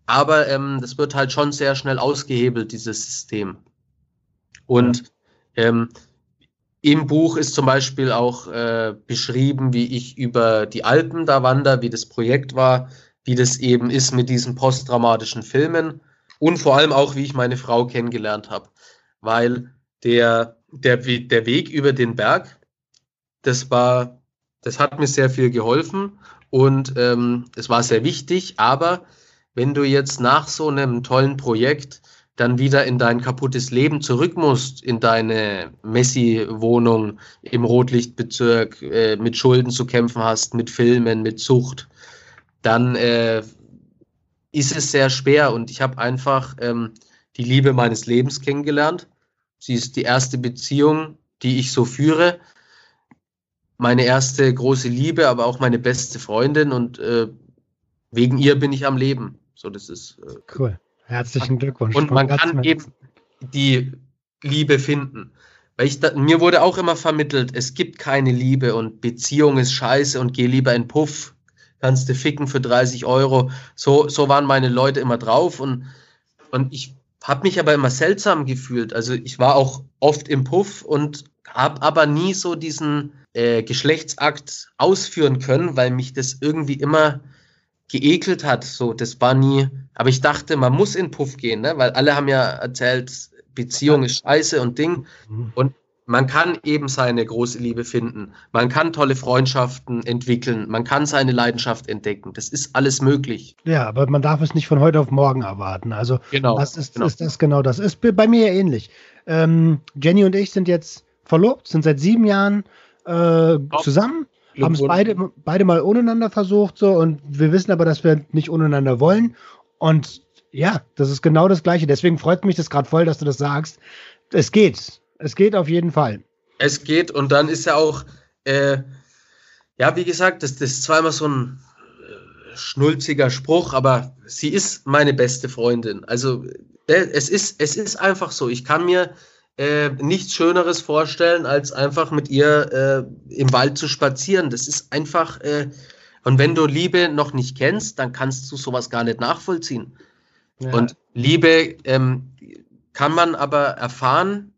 Aber ähm, das wird halt schon sehr schnell ausgehebelt, dieses System. Und ähm, im Buch ist zum Beispiel auch äh, beschrieben, wie ich über die Alpen da wandere, wie das Projekt war, wie das eben ist mit diesen posttraumatischen Filmen und vor allem auch, wie ich meine Frau kennengelernt habe. Weil der, der, der Weg über den Berg, das war, das hat mir sehr viel geholfen und ähm, es war sehr wichtig, aber wenn du jetzt nach so einem tollen Projekt dann wieder in dein kaputtes Leben zurück musst, in deine Messi-Wohnung im Rotlichtbezirk, äh, mit Schulden zu kämpfen hast, mit Filmen, mit Zucht, dann äh, ist es sehr schwer. Und ich habe einfach ähm, die Liebe meines Lebens kennengelernt. Sie ist die erste Beziehung, die ich so führe. Meine erste große Liebe, aber auch meine beste Freundin. Und äh, wegen ihr bin ich am Leben. So, das ist äh, cool. Herzlichen Glückwunsch. Und man kann eben die Liebe finden. Weil ich da, mir wurde auch immer vermittelt, es gibt keine Liebe und Beziehung ist scheiße und geh lieber in Puff, kannst du ficken für 30 Euro. So, so waren meine Leute immer drauf und, und ich habe mich aber immer seltsam gefühlt. Also ich war auch oft im Puff und habe aber nie so diesen äh, Geschlechtsakt ausführen können, weil mich das irgendwie immer geekelt hat. So, das war nie. Aber ich dachte, man muss in Puff gehen, ne? weil alle haben ja erzählt, Beziehung ist scheiße und Ding. Mhm. Und man kann eben seine große Liebe finden. Man kann tolle Freundschaften entwickeln. Man kann seine Leidenschaft entdecken. Das ist alles möglich. Ja, aber man darf es nicht von heute auf morgen erwarten. Also, genau, das ist, genau. ist das genau das. Ist bei mir ähnlich. Ähm, Jenny und ich sind jetzt verlobt, sind seit sieben Jahren äh, zusammen haben es beide, beide mal ohneinander versucht, so, und wir wissen aber, dass wir nicht ohneinander wollen. Und ja, das ist genau das Gleiche. Deswegen freut mich das gerade voll, dass du das sagst. Es geht. Es geht auf jeden Fall. Es geht und dann ist ja auch, äh, ja, wie gesagt, das, das ist zweimal so ein äh, schnulziger Spruch, aber sie ist meine beste Freundin. Also äh, es ist, es ist einfach so. Ich kann mir äh, nichts Schöneres vorstellen, als einfach mit ihr äh, im Wald zu spazieren. Das ist einfach, äh, und wenn du Liebe noch nicht kennst, dann kannst du sowas gar nicht nachvollziehen. Ja. Und Liebe ähm, kann man aber erfahren,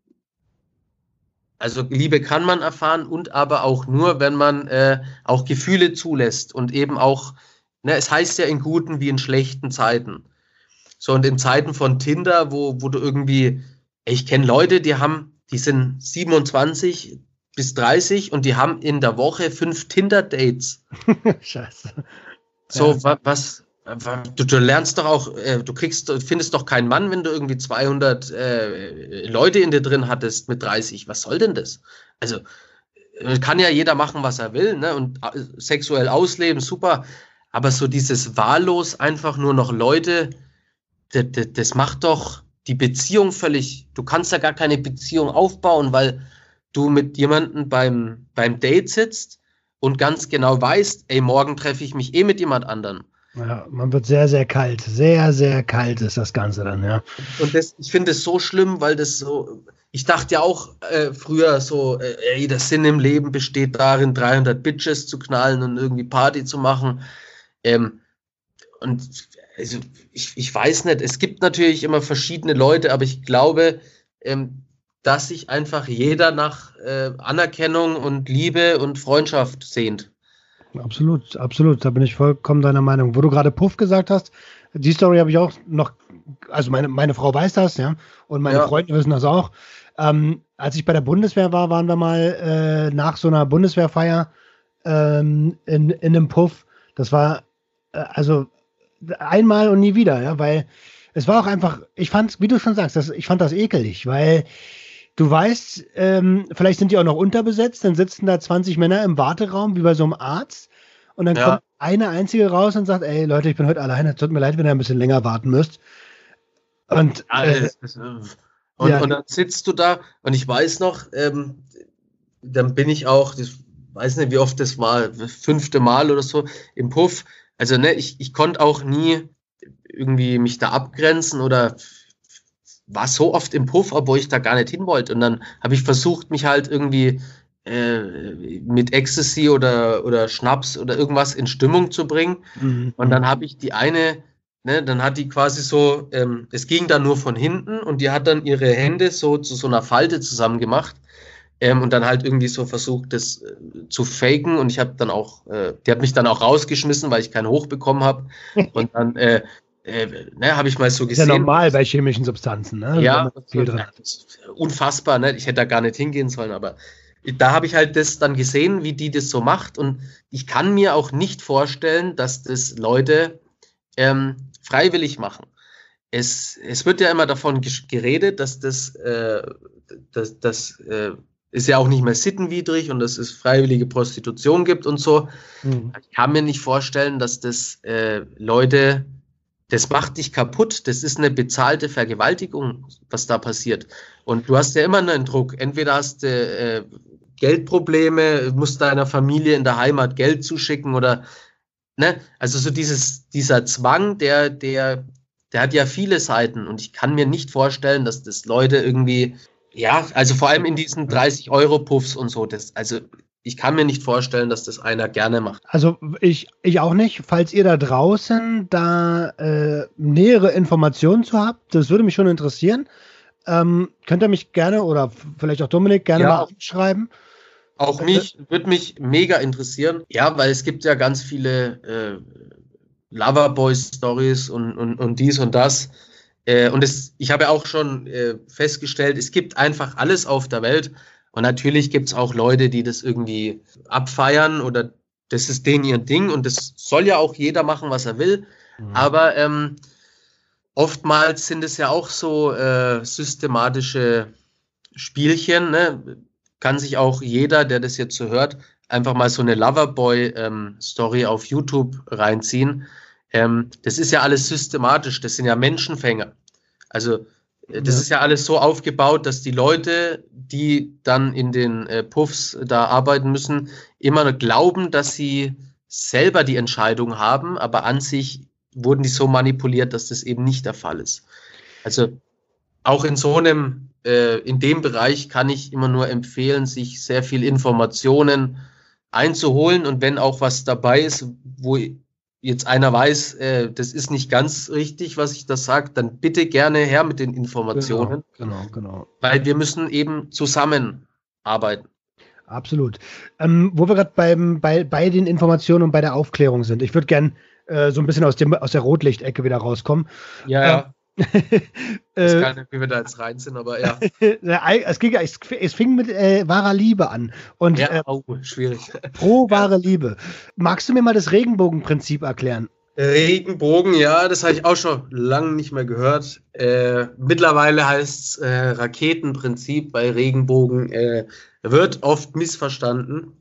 also Liebe kann man erfahren und aber auch nur, wenn man äh, auch Gefühle zulässt und eben auch, ne, es heißt ja in guten wie in schlechten Zeiten. So und in Zeiten von Tinder, wo, wo du irgendwie ich kenne Leute, die haben, die sind 27 bis 30 und die haben in der Woche fünf Tinder-Dates. Scheiße. So, ja. was, du, du, lernst doch auch, äh, du kriegst, findest doch keinen Mann, wenn du irgendwie 200 äh, Leute in dir drin hattest mit 30. Was soll denn das? Also, äh, kann ja jeder machen, was er will, ne? Und äh, sexuell ausleben, super. Aber so dieses wahllos einfach nur noch Leute, das, das macht doch die Beziehung völlig. Du kannst ja gar keine Beziehung aufbauen, weil du mit jemandem beim, beim Date sitzt und ganz genau weißt, ey, morgen treffe ich mich eh mit jemand anderen. Ja, man wird sehr, sehr kalt. Sehr, sehr kalt ist das Ganze dann, ja. Und das, ich finde es so schlimm, weil das so, ich dachte ja auch äh, früher so, äh, ey, der Sinn im Leben besteht darin, 300 Bitches zu knallen und irgendwie Party zu machen. Ähm, und also ich, ich weiß nicht, es gibt natürlich immer verschiedene Leute, aber ich glaube, ähm, dass sich einfach jeder nach äh, Anerkennung und Liebe und Freundschaft sehnt. Absolut, absolut, da bin ich vollkommen deiner Meinung. Wo du gerade Puff gesagt hast, die Story habe ich auch noch, also meine, meine Frau weiß das, ja, und meine ja. Freunde wissen das auch. Ähm, als ich bei der Bundeswehr war, waren wir mal äh, nach so einer Bundeswehrfeier ähm, in, in einem Puff. Das war äh, also einmal und nie wieder, ja, weil es war auch einfach, ich fand, wie du schon sagst, das, ich fand das ekelig, weil du weißt, ähm, vielleicht sind die auch noch unterbesetzt, dann sitzen da 20 Männer im Warteraum, wie bei so einem Arzt, und dann ja. kommt eine einzige raus und sagt, ey Leute, ich bin heute alleine, tut mir leid, wenn ihr ein bisschen länger warten müsst. Und, äh, und, ja. und, dann sitzt du da und ich weiß noch, ähm, dann bin ich auch, ich weiß nicht, wie oft das war, fünfte Mal oder so im Puff, also ne, ich, ich konnte auch nie irgendwie mich da abgrenzen oder war so oft im Puff, obwohl ich da gar nicht hin wollte. Und dann habe ich versucht, mich halt irgendwie äh, mit Ecstasy oder, oder Schnaps oder irgendwas in Stimmung zu bringen. Mhm. Und dann habe ich die eine, ne, dann hat die quasi so, ähm, es ging dann nur von hinten und die hat dann ihre Hände so zu so einer Falte zusammen gemacht. Ähm, und dann halt irgendwie so versucht, das äh, zu faken. Und ich habe dann auch, äh, die hat mich dann auch rausgeschmissen, weil ich keinen Hoch bekommen habe. Und dann äh, äh, ne, habe ich mal so gesehen. Ist ja normal bei chemischen Substanzen, ne? Ja, viel drin. unfassbar, ne? Ich hätte da gar nicht hingehen sollen, aber da habe ich halt das dann gesehen, wie die das so macht. Und ich kann mir auch nicht vorstellen, dass das Leute ähm, freiwillig machen. Es, es wird ja immer davon geredet, dass das, äh, dass, dass äh, ist ja auch nicht mehr sittenwidrig und dass es freiwillige Prostitution gibt und so. Mhm. Ich kann mir nicht vorstellen, dass das äh, Leute, das macht dich kaputt. Das ist eine bezahlte Vergewaltigung, was da passiert. Und du hast ja immer einen Druck. Entweder hast du äh, Geldprobleme, musst deiner Familie in der Heimat Geld zuschicken oder ne, also so dieses, dieser Zwang, der, der, der hat ja viele Seiten und ich kann mir nicht vorstellen, dass das Leute irgendwie ja, also vor allem in diesen 30-Euro-Puffs und so. Das, also ich kann mir nicht vorstellen, dass das einer gerne macht. Also ich, ich auch nicht. Falls ihr da draußen da äh, nähere Informationen zu habt, das würde mich schon interessieren. Ähm, könnt ihr mich gerne oder vielleicht auch Dominik gerne ja. mal schreiben. Auch äh, mich würde mich mega interessieren. Ja, weil es gibt ja ganz viele äh, Loverboy-Stories und, und, und dies und das. Äh, und es, ich habe auch schon äh, festgestellt, es gibt einfach alles auf der Welt. Und natürlich gibt es auch Leute, die das irgendwie abfeiern oder das ist denen ihr Ding und das soll ja auch jeder machen, was er will. Mhm. Aber ähm, oftmals sind es ja auch so äh, systematische Spielchen. Ne? Kann sich auch jeder, der das jetzt so hört, einfach mal so eine Loverboy-Story ähm, auf YouTube reinziehen. Ähm, das ist ja alles systematisch, das sind ja Menschenfänger. Also äh, das ja. ist ja alles so aufgebaut, dass die Leute, die dann in den äh, Puffs da arbeiten müssen, immer glauben, dass sie selber die Entscheidung haben, aber an sich wurden die so manipuliert, dass das eben nicht der Fall ist. Also auch in so einem, äh, in dem Bereich kann ich immer nur empfehlen, sich sehr viel Informationen einzuholen und wenn auch was dabei ist, wo jetzt einer weiß, äh, das ist nicht ganz richtig, was ich da sage, dann bitte gerne her mit den Informationen. Genau, genau. genau. Weil wir müssen eben zusammenarbeiten. Absolut. Ähm, wo wir gerade bei, bei den Informationen und bei der Aufklärung sind. Ich würde gern äh, so ein bisschen aus, dem, aus der Rotlichtecke wieder rauskommen. Ja, ja. Ich weiß gar nicht, wie wir da jetzt rein sind, aber ja. es, ging, es, es fing mit äh, wahrer Liebe an. Und, ja, äh, oh, schwierig. Pro wahre Liebe. Magst du mir mal das Regenbogenprinzip erklären? Regenbogen, ja, das habe ich auch schon lange nicht mehr gehört. Äh, mittlerweile heißt es äh, Raketenprinzip bei Regenbogen, äh, wird oft missverstanden.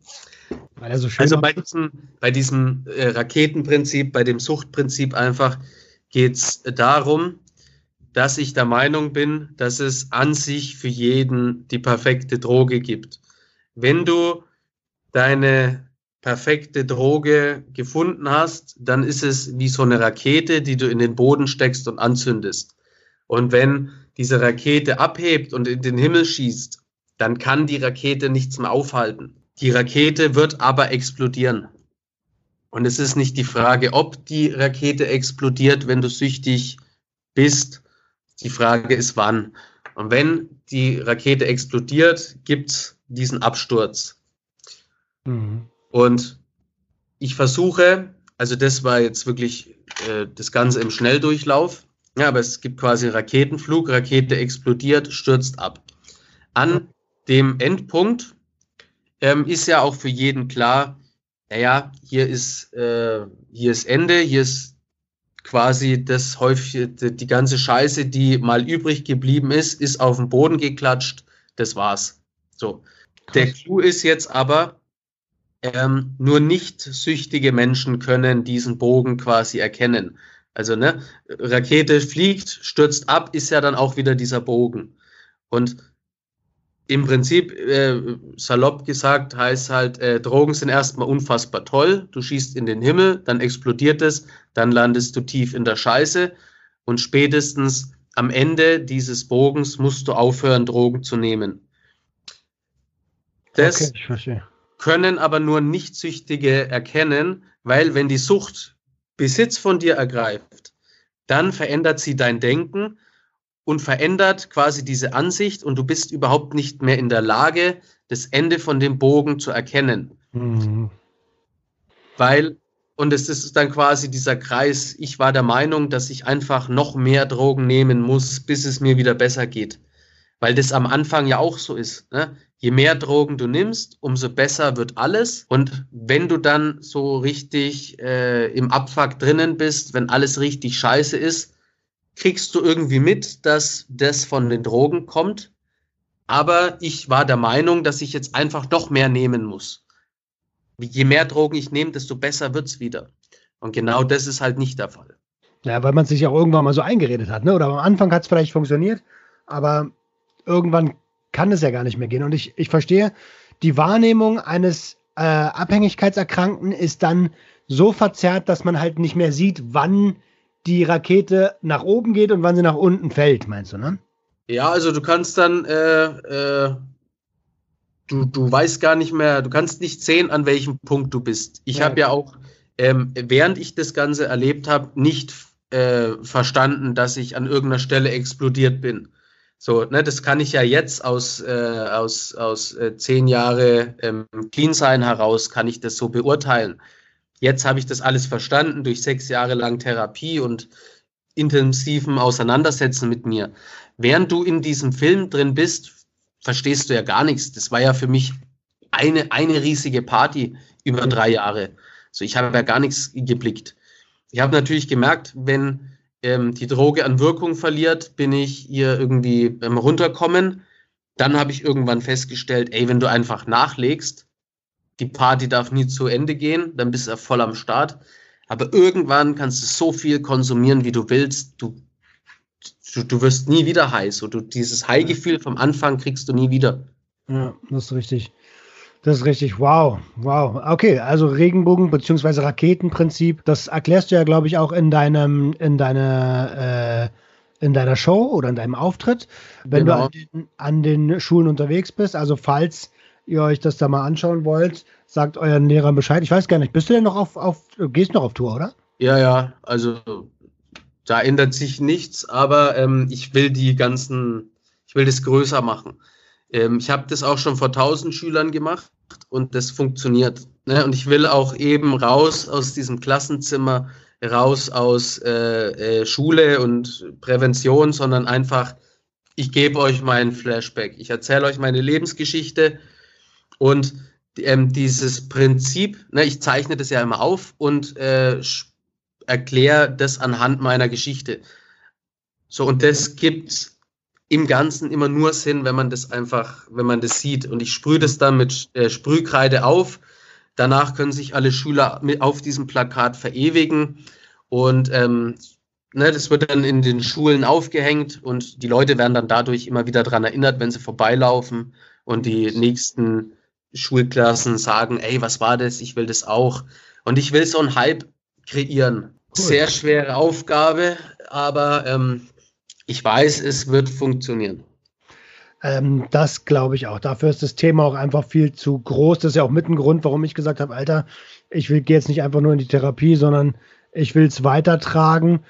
Weil er so schön also bei diesem, bei diesem äh, Raketenprinzip, bei dem Suchtprinzip einfach geht es darum, dass ich der Meinung bin, dass es an sich für jeden die perfekte Droge gibt. Wenn du deine perfekte Droge gefunden hast, dann ist es wie so eine Rakete, die du in den Boden steckst und anzündest. Und wenn diese Rakete abhebt und in den Himmel schießt, dann kann die Rakete nichts mehr aufhalten. Die Rakete wird aber explodieren. Und es ist nicht die Frage, ob die Rakete explodiert, wenn du süchtig bist. Die Frage ist wann. Und wenn die Rakete explodiert, gibt es diesen Absturz. Mhm. Und ich versuche, also das war jetzt wirklich äh, das Ganze im Schnelldurchlauf. Ja, aber es gibt quasi Raketenflug, Rakete explodiert, stürzt ab. An dem Endpunkt ähm, ist ja auch für jeden klar, naja, hier ist, äh, hier ist Ende, hier ist quasi das häufig, die ganze Scheiße, die mal übrig geblieben ist, ist auf den Boden geklatscht, das war's. So. Der Clou ist jetzt aber, ähm, nur nicht süchtige Menschen können diesen Bogen quasi erkennen. Also, ne, Rakete fliegt, stürzt ab, ist ja dann auch wieder dieser Bogen. Und im Prinzip, äh, salopp gesagt, heißt halt, äh, Drogen sind erstmal unfassbar toll. Du schießt in den Himmel, dann explodiert es, dann landest du tief in der Scheiße und spätestens am Ende dieses Bogens musst du aufhören, Drogen zu nehmen. Das, okay, können aber nur Nichtsüchtige erkennen, weil wenn die Sucht Besitz von dir ergreift, dann verändert sie dein Denken und verändert quasi diese Ansicht und du bist überhaupt nicht mehr in der Lage, das Ende von dem Bogen zu erkennen. Mhm. Weil, und es ist dann quasi dieser Kreis, ich war der Meinung, dass ich einfach noch mehr Drogen nehmen muss, bis es mir wieder besser geht. Weil das am Anfang ja auch so ist. Ne? je mehr Drogen du nimmst, umso besser wird alles. Und wenn du dann so richtig äh, im Abfuck drinnen bist, wenn alles richtig scheiße ist, kriegst du irgendwie mit, dass das von den Drogen kommt. Aber ich war der Meinung, dass ich jetzt einfach noch mehr nehmen muss. Je mehr Drogen ich nehme, desto besser wird's wieder. Und genau das ist halt nicht der Fall. Ja, weil man sich auch irgendwann mal so eingeredet hat, ne? Oder am Anfang hat es vielleicht funktioniert, aber irgendwann kann es ja gar nicht mehr gehen. Und ich, ich verstehe, die Wahrnehmung eines äh, Abhängigkeitserkrankten ist dann so verzerrt, dass man halt nicht mehr sieht, wann die Rakete nach oben geht und wann sie nach unten fällt, meinst du, ne? Ja, also du kannst dann, äh, äh, du, du weißt gar nicht mehr, du kannst nicht sehen, an welchem Punkt du bist. Ich ja. habe ja auch, ähm, während ich das Ganze erlebt habe, nicht äh, verstanden, dass ich an irgendeiner Stelle explodiert bin. So, ne, das kann ich ja jetzt aus, äh, aus, aus äh, zehn Jahre ähm, Clean sein heraus, kann ich das so beurteilen. Jetzt habe ich das alles verstanden durch sechs Jahre lang Therapie und intensiven Auseinandersetzen mit mir. Während du in diesem Film drin bist, verstehst du ja gar nichts. Das war ja für mich eine, eine riesige Party über drei Jahre. So, ich habe ja gar nichts geblickt. Ich habe natürlich gemerkt, wenn ähm, die Droge an Wirkung verliert, bin ich hier irgendwie beim Runterkommen. Dann habe ich irgendwann festgestellt, ey, wenn du einfach nachlegst, die Party darf nie zu Ende gehen, dann bist du voll am Start. Aber irgendwann kannst du so viel konsumieren, wie du willst. Du, du, du wirst nie wieder heiß. Und du, dieses High-Gefühl vom Anfang kriegst du nie wieder. Ja, das ist richtig. Das ist richtig. Wow, wow. Okay, also Regenbogen bzw. Raketenprinzip, das erklärst du ja, glaube ich, auch in deinem, in deiner, äh, in deiner Show oder in deinem Auftritt, wenn genau. du an den, an den Schulen unterwegs bist. Also falls ihr euch das da mal anschauen wollt, sagt euren Lehrern Bescheid. Ich weiß gar nicht, bist du denn noch auf, auf gehst noch auf Tour, oder? Ja, ja, also da ändert sich nichts, aber ähm, ich will die ganzen, ich will das größer machen. Ähm, ich habe das auch schon vor 1000 Schülern gemacht und das funktioniert. Ne? Und ich will auch eben raus aus diesem Klassenzimmer, raus aus äh, äh, Schule und Prävention, sondern einfach, ich gebe euch meinen Flashback. Ich erzähle euch meine Lebensgeschichte und ähm, dieses Prinzip, ne, ich zeichne das ja immer auf und äh, erkläre das anhand meiner Geschichte. So, und das gibt im Ganzen immer nur Sinn, wenn man das einfach, wenn man das sieht. Und ich sprühe das dann mit äh, Sprühkreide auf. Danach können sich alle Schüler mit auf diesem Plakat verewigen. Und ähm, ne, das wird dann in den Schulen aufgehängt und die Leute werden dann dadurch immer wieder daran erinnert, wenn sie vorbeilaufen und die nächsten Schulklassen sagen, ey, was war das? Ich will das auch. Und ich will so einen Hype kreieren. Cool. Sehr schwere Aufgabe, aber ähm, ich weiß, es wird funktionieren. Ähm, das glaube ich auch. Dafür ist das Thema auch einfach viel zu groß. Das ist ja auch mit ein Grund, warum ich gesagt habe, Alter, ich will gehe jetzt nicht einfach nur in die Therapie, sondern ich will es weitertragen,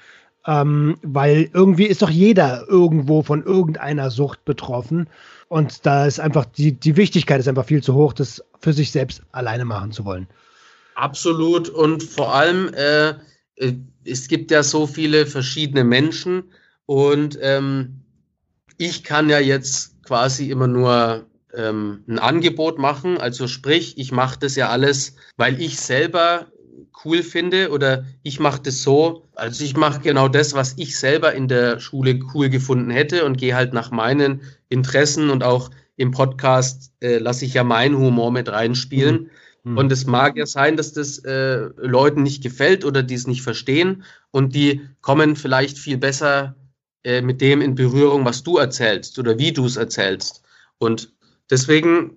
ähm, weil irgendwie ist doch jeder irgendwo von irgendeiner Sucht betroffen. Und da ist einfach die, die Wichtigkeit ist einfach viel zu hoch, das für sich selbst alleine machen zu wollen. Absolut. Und vor allem, äh, äh es gibt ja so viele verschiedene Menschen und ähm, ich kann ja jetzt quasi immer nur ähm, ein Angebot machen. Also sprich, ich mache das ja alles, weil ich selber cool finde oder ich mache das so. Also ich mache genau das, was ich selber in der Schule cool gefunden hätte und gehe halt nach meinen Interessen und auch im Podcast äh, lasse ich ja meinen Humor mit reinspielen. Mhm. Und es mag ja sein, dass das äh, Leuten nicht gefällt oder die es nicht verstehen und die kommen vielleicht viel besser äh, mit dem in Berührung, was du erzählst oder wie du es erzählst. Und deswegen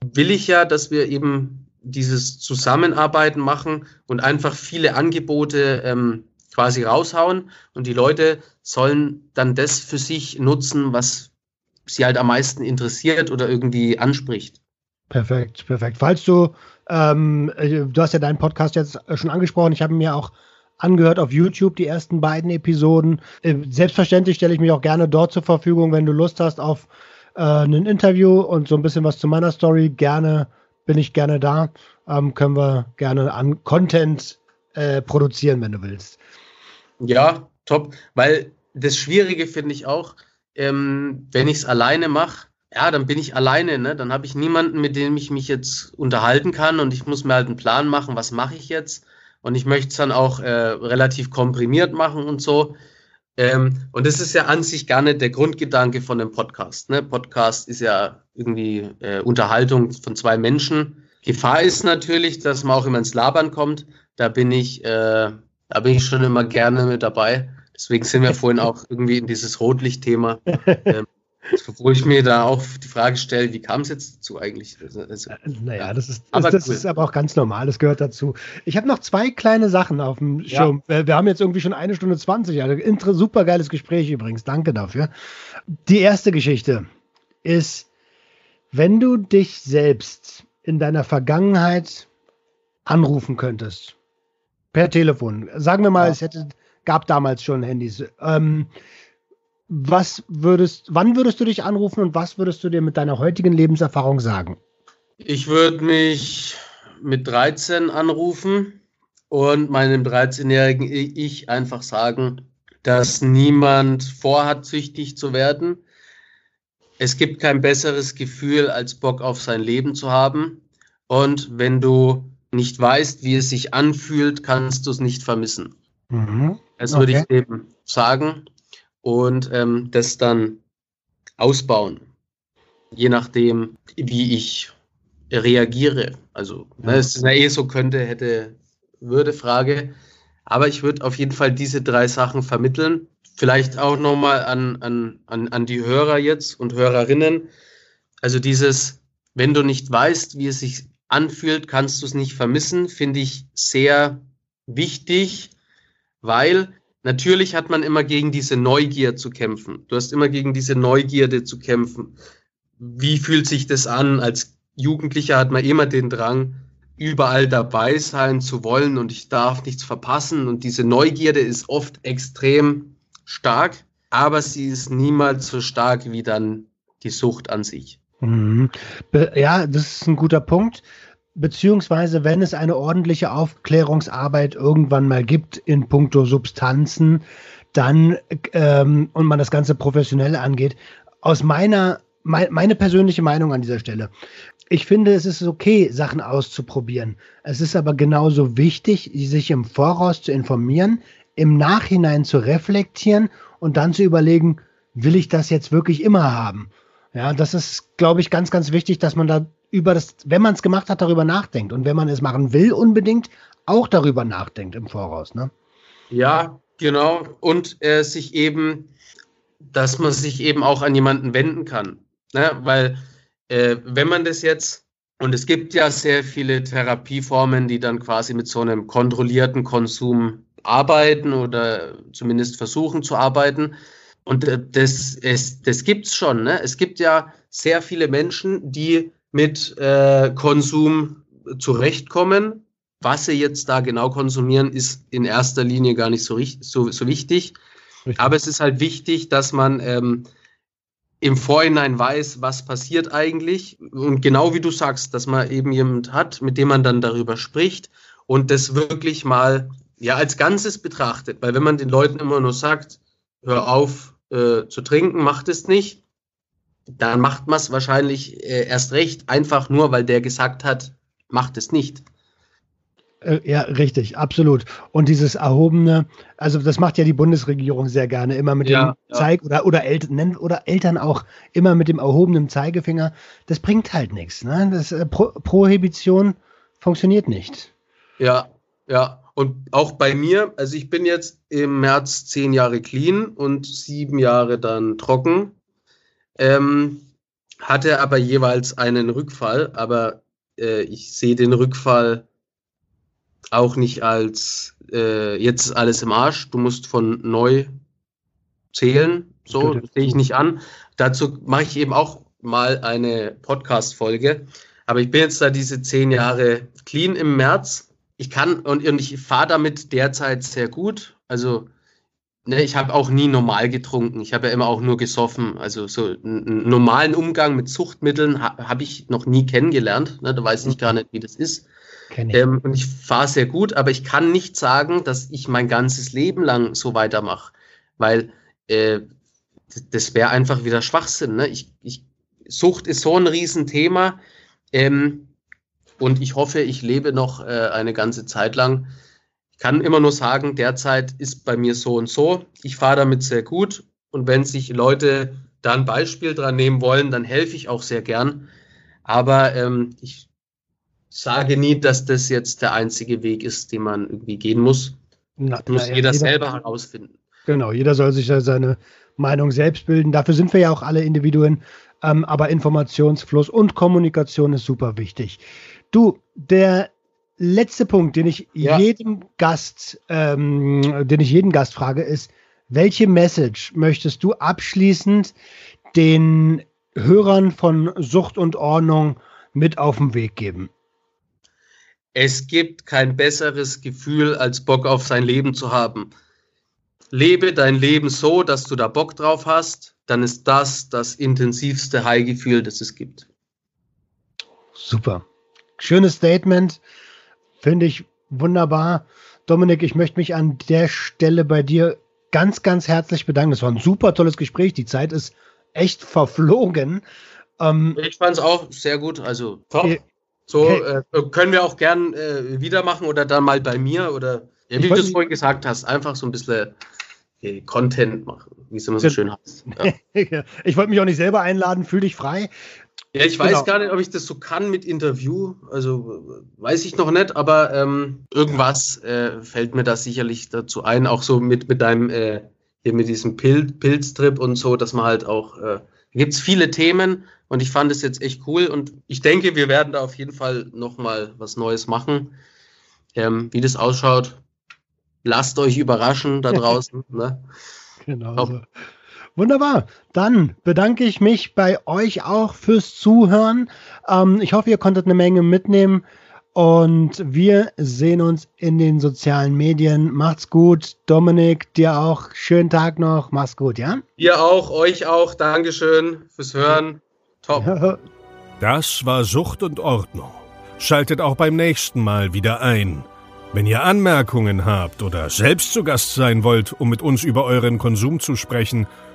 will ich ja, dass wir eben dieses Zusammenarbeiten machen und einfach viele Angebote ähm, quasi raushauen und die Leute sollen dann das für sich nutzen, was sie halt am meisten interessiert oder irgendwie anspricht. Perfekt, perfekt. Falls du, ähm, äh, du hast ja deinen Podcast jetzt schon angesprochen, ich habe mir auch angehört auf YouTube, die ersten beiden Episoden. Äh, selbstverständlich stelle ich mich auch gerne dort zur Verfügung, wenn du Lust hast auf äh, ein Interview und so ein bisschen was zu meiner Story. Gerne bin ich gerne da. Ähm, können wir gerne an Content äh, produzieren, wenn du willst. Ja, top. Weil das Schwierige finde ich auch, ähm, wenn ich es alleine mache, ja, dann bin ich alleine, ne? Dann habe ich niemanden, mit dem ich mich jetzt unterhalten kann und ich muss mir halt einen Plan machen, was mache ich jetzt und ich möchte es dann auch äh, relativ komprimiert machen und so. Ähm, und das ist ja an sich gar nicht der Grundgedanke von dem Podcast. Ne? Podcast ist ja irgendwie äh, Unterhaltung von zwei Menschen. Gefahr ist natürlich, dass man auch immer ins Labern kommt. Da bin ich, äh, da bin ich schon immer gerne mit dabei. Deswegen sind wir vorhin auch irgendwie in dieses Rotlicht-Thema. Ähm, wo ich mir da auch die Frage stelle, wie kam es jetzt dazu eigentlich? Also, also äh, naja, das ist, aber das, cool. ist aber auch ganz normal, das gehört dazu. Ich habe noch zwei kleine Sachen auf dem Schirm. Ja. Wir haben jetzt irgendwie schon eine Stunde 20, also super geiles Gespräch übrigens, danke dafür. Die erste Geschichte ist, wenn du dich selbst in deiner Vergangenheit anrufen könntest, per Telefon, sagen wir mal, ja. es hätte, gab damals schon Handys, ähm, was würdest, wann würdest du dich anrufen und was würdest du dir mit deiner heutigen Lebenserfahrung sagen? Ich würde mich mit 13 anrufen und meinem 13-jährigen Ich einfach sagen, dass niemand vorhat, süchtig zu werden. Es gibt kein besseres Gefühl, als Bock auf sein Leben zu haben. Und wenn du nicht weißt, wie es sich anfühlt, kannst du es nicht vermissen. Mhm. Das würde okay. ich eben sagen und ähm, das dann ausbauen, je nachdem, wie ich reagiere. Also, ne, es ist ja eh so könnte, hätte, würde Frage. Aber ich würde auf jeden Fall diese drei Sachen vermitteln. Vielleicht auch nochmal an, an, an, an die Hörer jetzt und Hörerinnen. Also dieses, wenn du nicht weißt, wie es sich anfühlt, kannst du es nicht vermissen, finde ich sehr wichtig, weil Natürlich hat man immer gegen diese Neugier zu kämpfen. Du hast immer gegen diese Neugierde zu kämpfen. Wie fühlt sich das an? Als Jugendlicher hat man immer den Drang, überall dabei sein zu wollen und ich darf nichts verpassen. Und diese Neugierde ist oft extrem stark, aber sie ist niemals so stark wie dann die Sucht an sich. Mhm. Ja, das ist ein guter Punkt beziehungsweise wenn es eine ordentliche Aufklärungsarbeit irgendwann mal gibt in puncto Substanzen, dann ähm, und man das Ganze professionell angeht, aus meiner mein, meine persönliche Meinung an dieser Stelle ich finde, es ist okay, Sachen auszuprobieren. Es ist aber genauso wichtig, sich im Voraus zu informieren, im Nachhinein zu reflektieren und dann zu überlegen, will ich das jetzt wirklich immer haben? Ja, das ist, glaube ich, ganz, ganz wichtig, dass man da über das, wenn man es gemacht hat, darüber nachdenkt. Und wenn man es machen will, unbedingt auch darüber nachdenkt im Voraus. Ne? Ja, genau. Und äh, sich eben, dass man sich eben auch an jemanden wenden kann. Ne? Weil äh, wenn man das jetzt, und es gibt ja sehr viele Therapieformen, die dann quasi mit so einem kontrollierten Konsum arbeiten oder zumindest versuchen zu arbeiten. Und äh, das, es, das gibt es schon. Ne? Es gibt ja sehr viele Menschen, die mit äh, Konsum zurechtkommen. Was sie jetzt da genau konsumieren, ist in erster Linie gar nicht so, so, so wichtig. Richtig. Aber es ist halt wichtig, dass man ähm, im Vorhinein weiß, was passiert eigentlich. Und genau wie du sagst, dass man eben jemand hat, mit dem man dann darüber spricht und das wirklich mal ja als Ganzes betrachtet. Weil wenn man den Leuten immer nur sagt, hör auf äh, zu trinken, macht es nicht, dann macht man es wahrscheinlich äh, erst recht, einfach nur, weil der gesagt hat, macht es nicht. Äh, ja, richtig, absolut. Und dieses erhobene, also das macht ja die Bundesregierung sehr gerne, immer mit ja, dem ja. Zeig oder oder Eltern oder Eltern auch immer mit dem erhobenen Zeigefinger. Das bringt halt nichts. Ne? Das äh, Pro Prohibition funktioniert nicht. Ja, ja. Und auch bei mir, also ich bin jetzt im März zehn Jahre clean und sieben Jahre dann trocken. Ähm, hatte aber jeweils einen Rückfall, aber äh, ich sehe den Rückfall auch nicht als äh, jetzt ist alles im Arsch, du musst von neu zählen. So sehe ich nicht an. Dazu mache ich eben auch mal eine Podcast-Folge. Aber ich bin jetzt da diese zehn Jahre clean im März. Ich kann und, und ich fahre damit derzeit sehr gut. Also ne, ich habe auch nie normal getrunken. Ich habe ja immer auch nur gesoffen. Also so einen normalen Umgang mit Zuchtmitteln ha, habe ich noch nie kennengelernt. Ne, da weiß ich mhm. gar nicht, wie das ist. Ähm, und ich fahre sehr gut, aber ich kann nicht sagen, dass ich mein ganzes Leben lang so weitermache, weil äh, das wäre einfach wieder Schwachsinn. Ne? Ich, ich, Sucht ist so ein Riesenthema ähm, und ich hoffe, ich lebe noch äh, eine ganze Zeit lang. Ich kann immer nur sagen, derzeit ist bei mir so und so. Ich fahre damit sehr gut und wenn sich Leute da ein Beispiel dran nehmen wollen, dann helfe ich auch sehr gern. Aber ähm, ich sage nie, dass das jetzt der einzige Weg ist, den man irgendwie gehen muss. Na, das muss na, jeder, jeder selber herausfinden. Genau, jeder soll sich ja seine Meinung selbst bilden. Dafür sind wir ja auch alle Individuen. Ähm, aber Informationsfluss und Kommunikation ist super wichtig. Du, der letzte Punkt, den ich ja. jedem Gast, ähm, den ich jeden Gast frage, ist, welche Message möchtest du abschließend den Hörern von Sucht und Ordnung mit auf den Weg geben? Es gibt kein besseres Gefühl, als Bock auf sein Leben zu haben. Lebe dein Leben so, dass du da Bock drauf hast, dann ist das das intensivste High-Gefühl, das es gibt. Super. Schönes Statement. Finde ich wunderbar. Dominik, ich möchte mich an der Stelle bei dir ganz, ganz herzlich bedanken. Das war ein super tolles Gespräch. Die Zeit ist echt verflogen. Ähm, ich fand es auch sehr gut. Also top. So okay. äh, können wir auch gern äh, wieder machen oder dann mal bei mir oder ja, wie du es vorhin gesagt hast, einfach so ein bisschen äh, Content machen, wie es immer so schön heißt. Ja. ich wollte mich auch nicht selber einladen, fühl dich frei. Ja, ich weiß genau. gar nicht, ob ich das so kann mit Interview. Also weiß ich noch nicht, aber ähm, irgendwas äh, fällt mir da sicherlich dazu ein, auch so mit, mit deinem, äh, hier mit diesem Pil Pilztrip und so, dass man halt auch, äh, gibt es viele Themen, und ich fand es jetzt echt cool und ich denke, wir werden da auf jeden Fall nochmal was Neues machen. Ähm, wie das ausschaut, lasst euch überraschen da draußen. ne? Genau. So. Wunderbar. Dann bedanke ich mich bei euch auch fürs Zuhören. Ähm, ich hoffe, ihr konntet eine Menge mitnehmen. Und wir sehen uns in den sozialen Medien. Macht's gut. Dominik, dir auch. Schönen Tag noch. Mach's gut, ja? Ihr auch, euch auch. Dankeschön fürs Hören. Top. Das war Sucht und Ordnung. Schaltet auch beim nächsten Mal wieder ein. Wenn ihr Anmerkungen habt oder selbst zu Gast sein wollt, um mit uns über euren Konsum zu sprechen,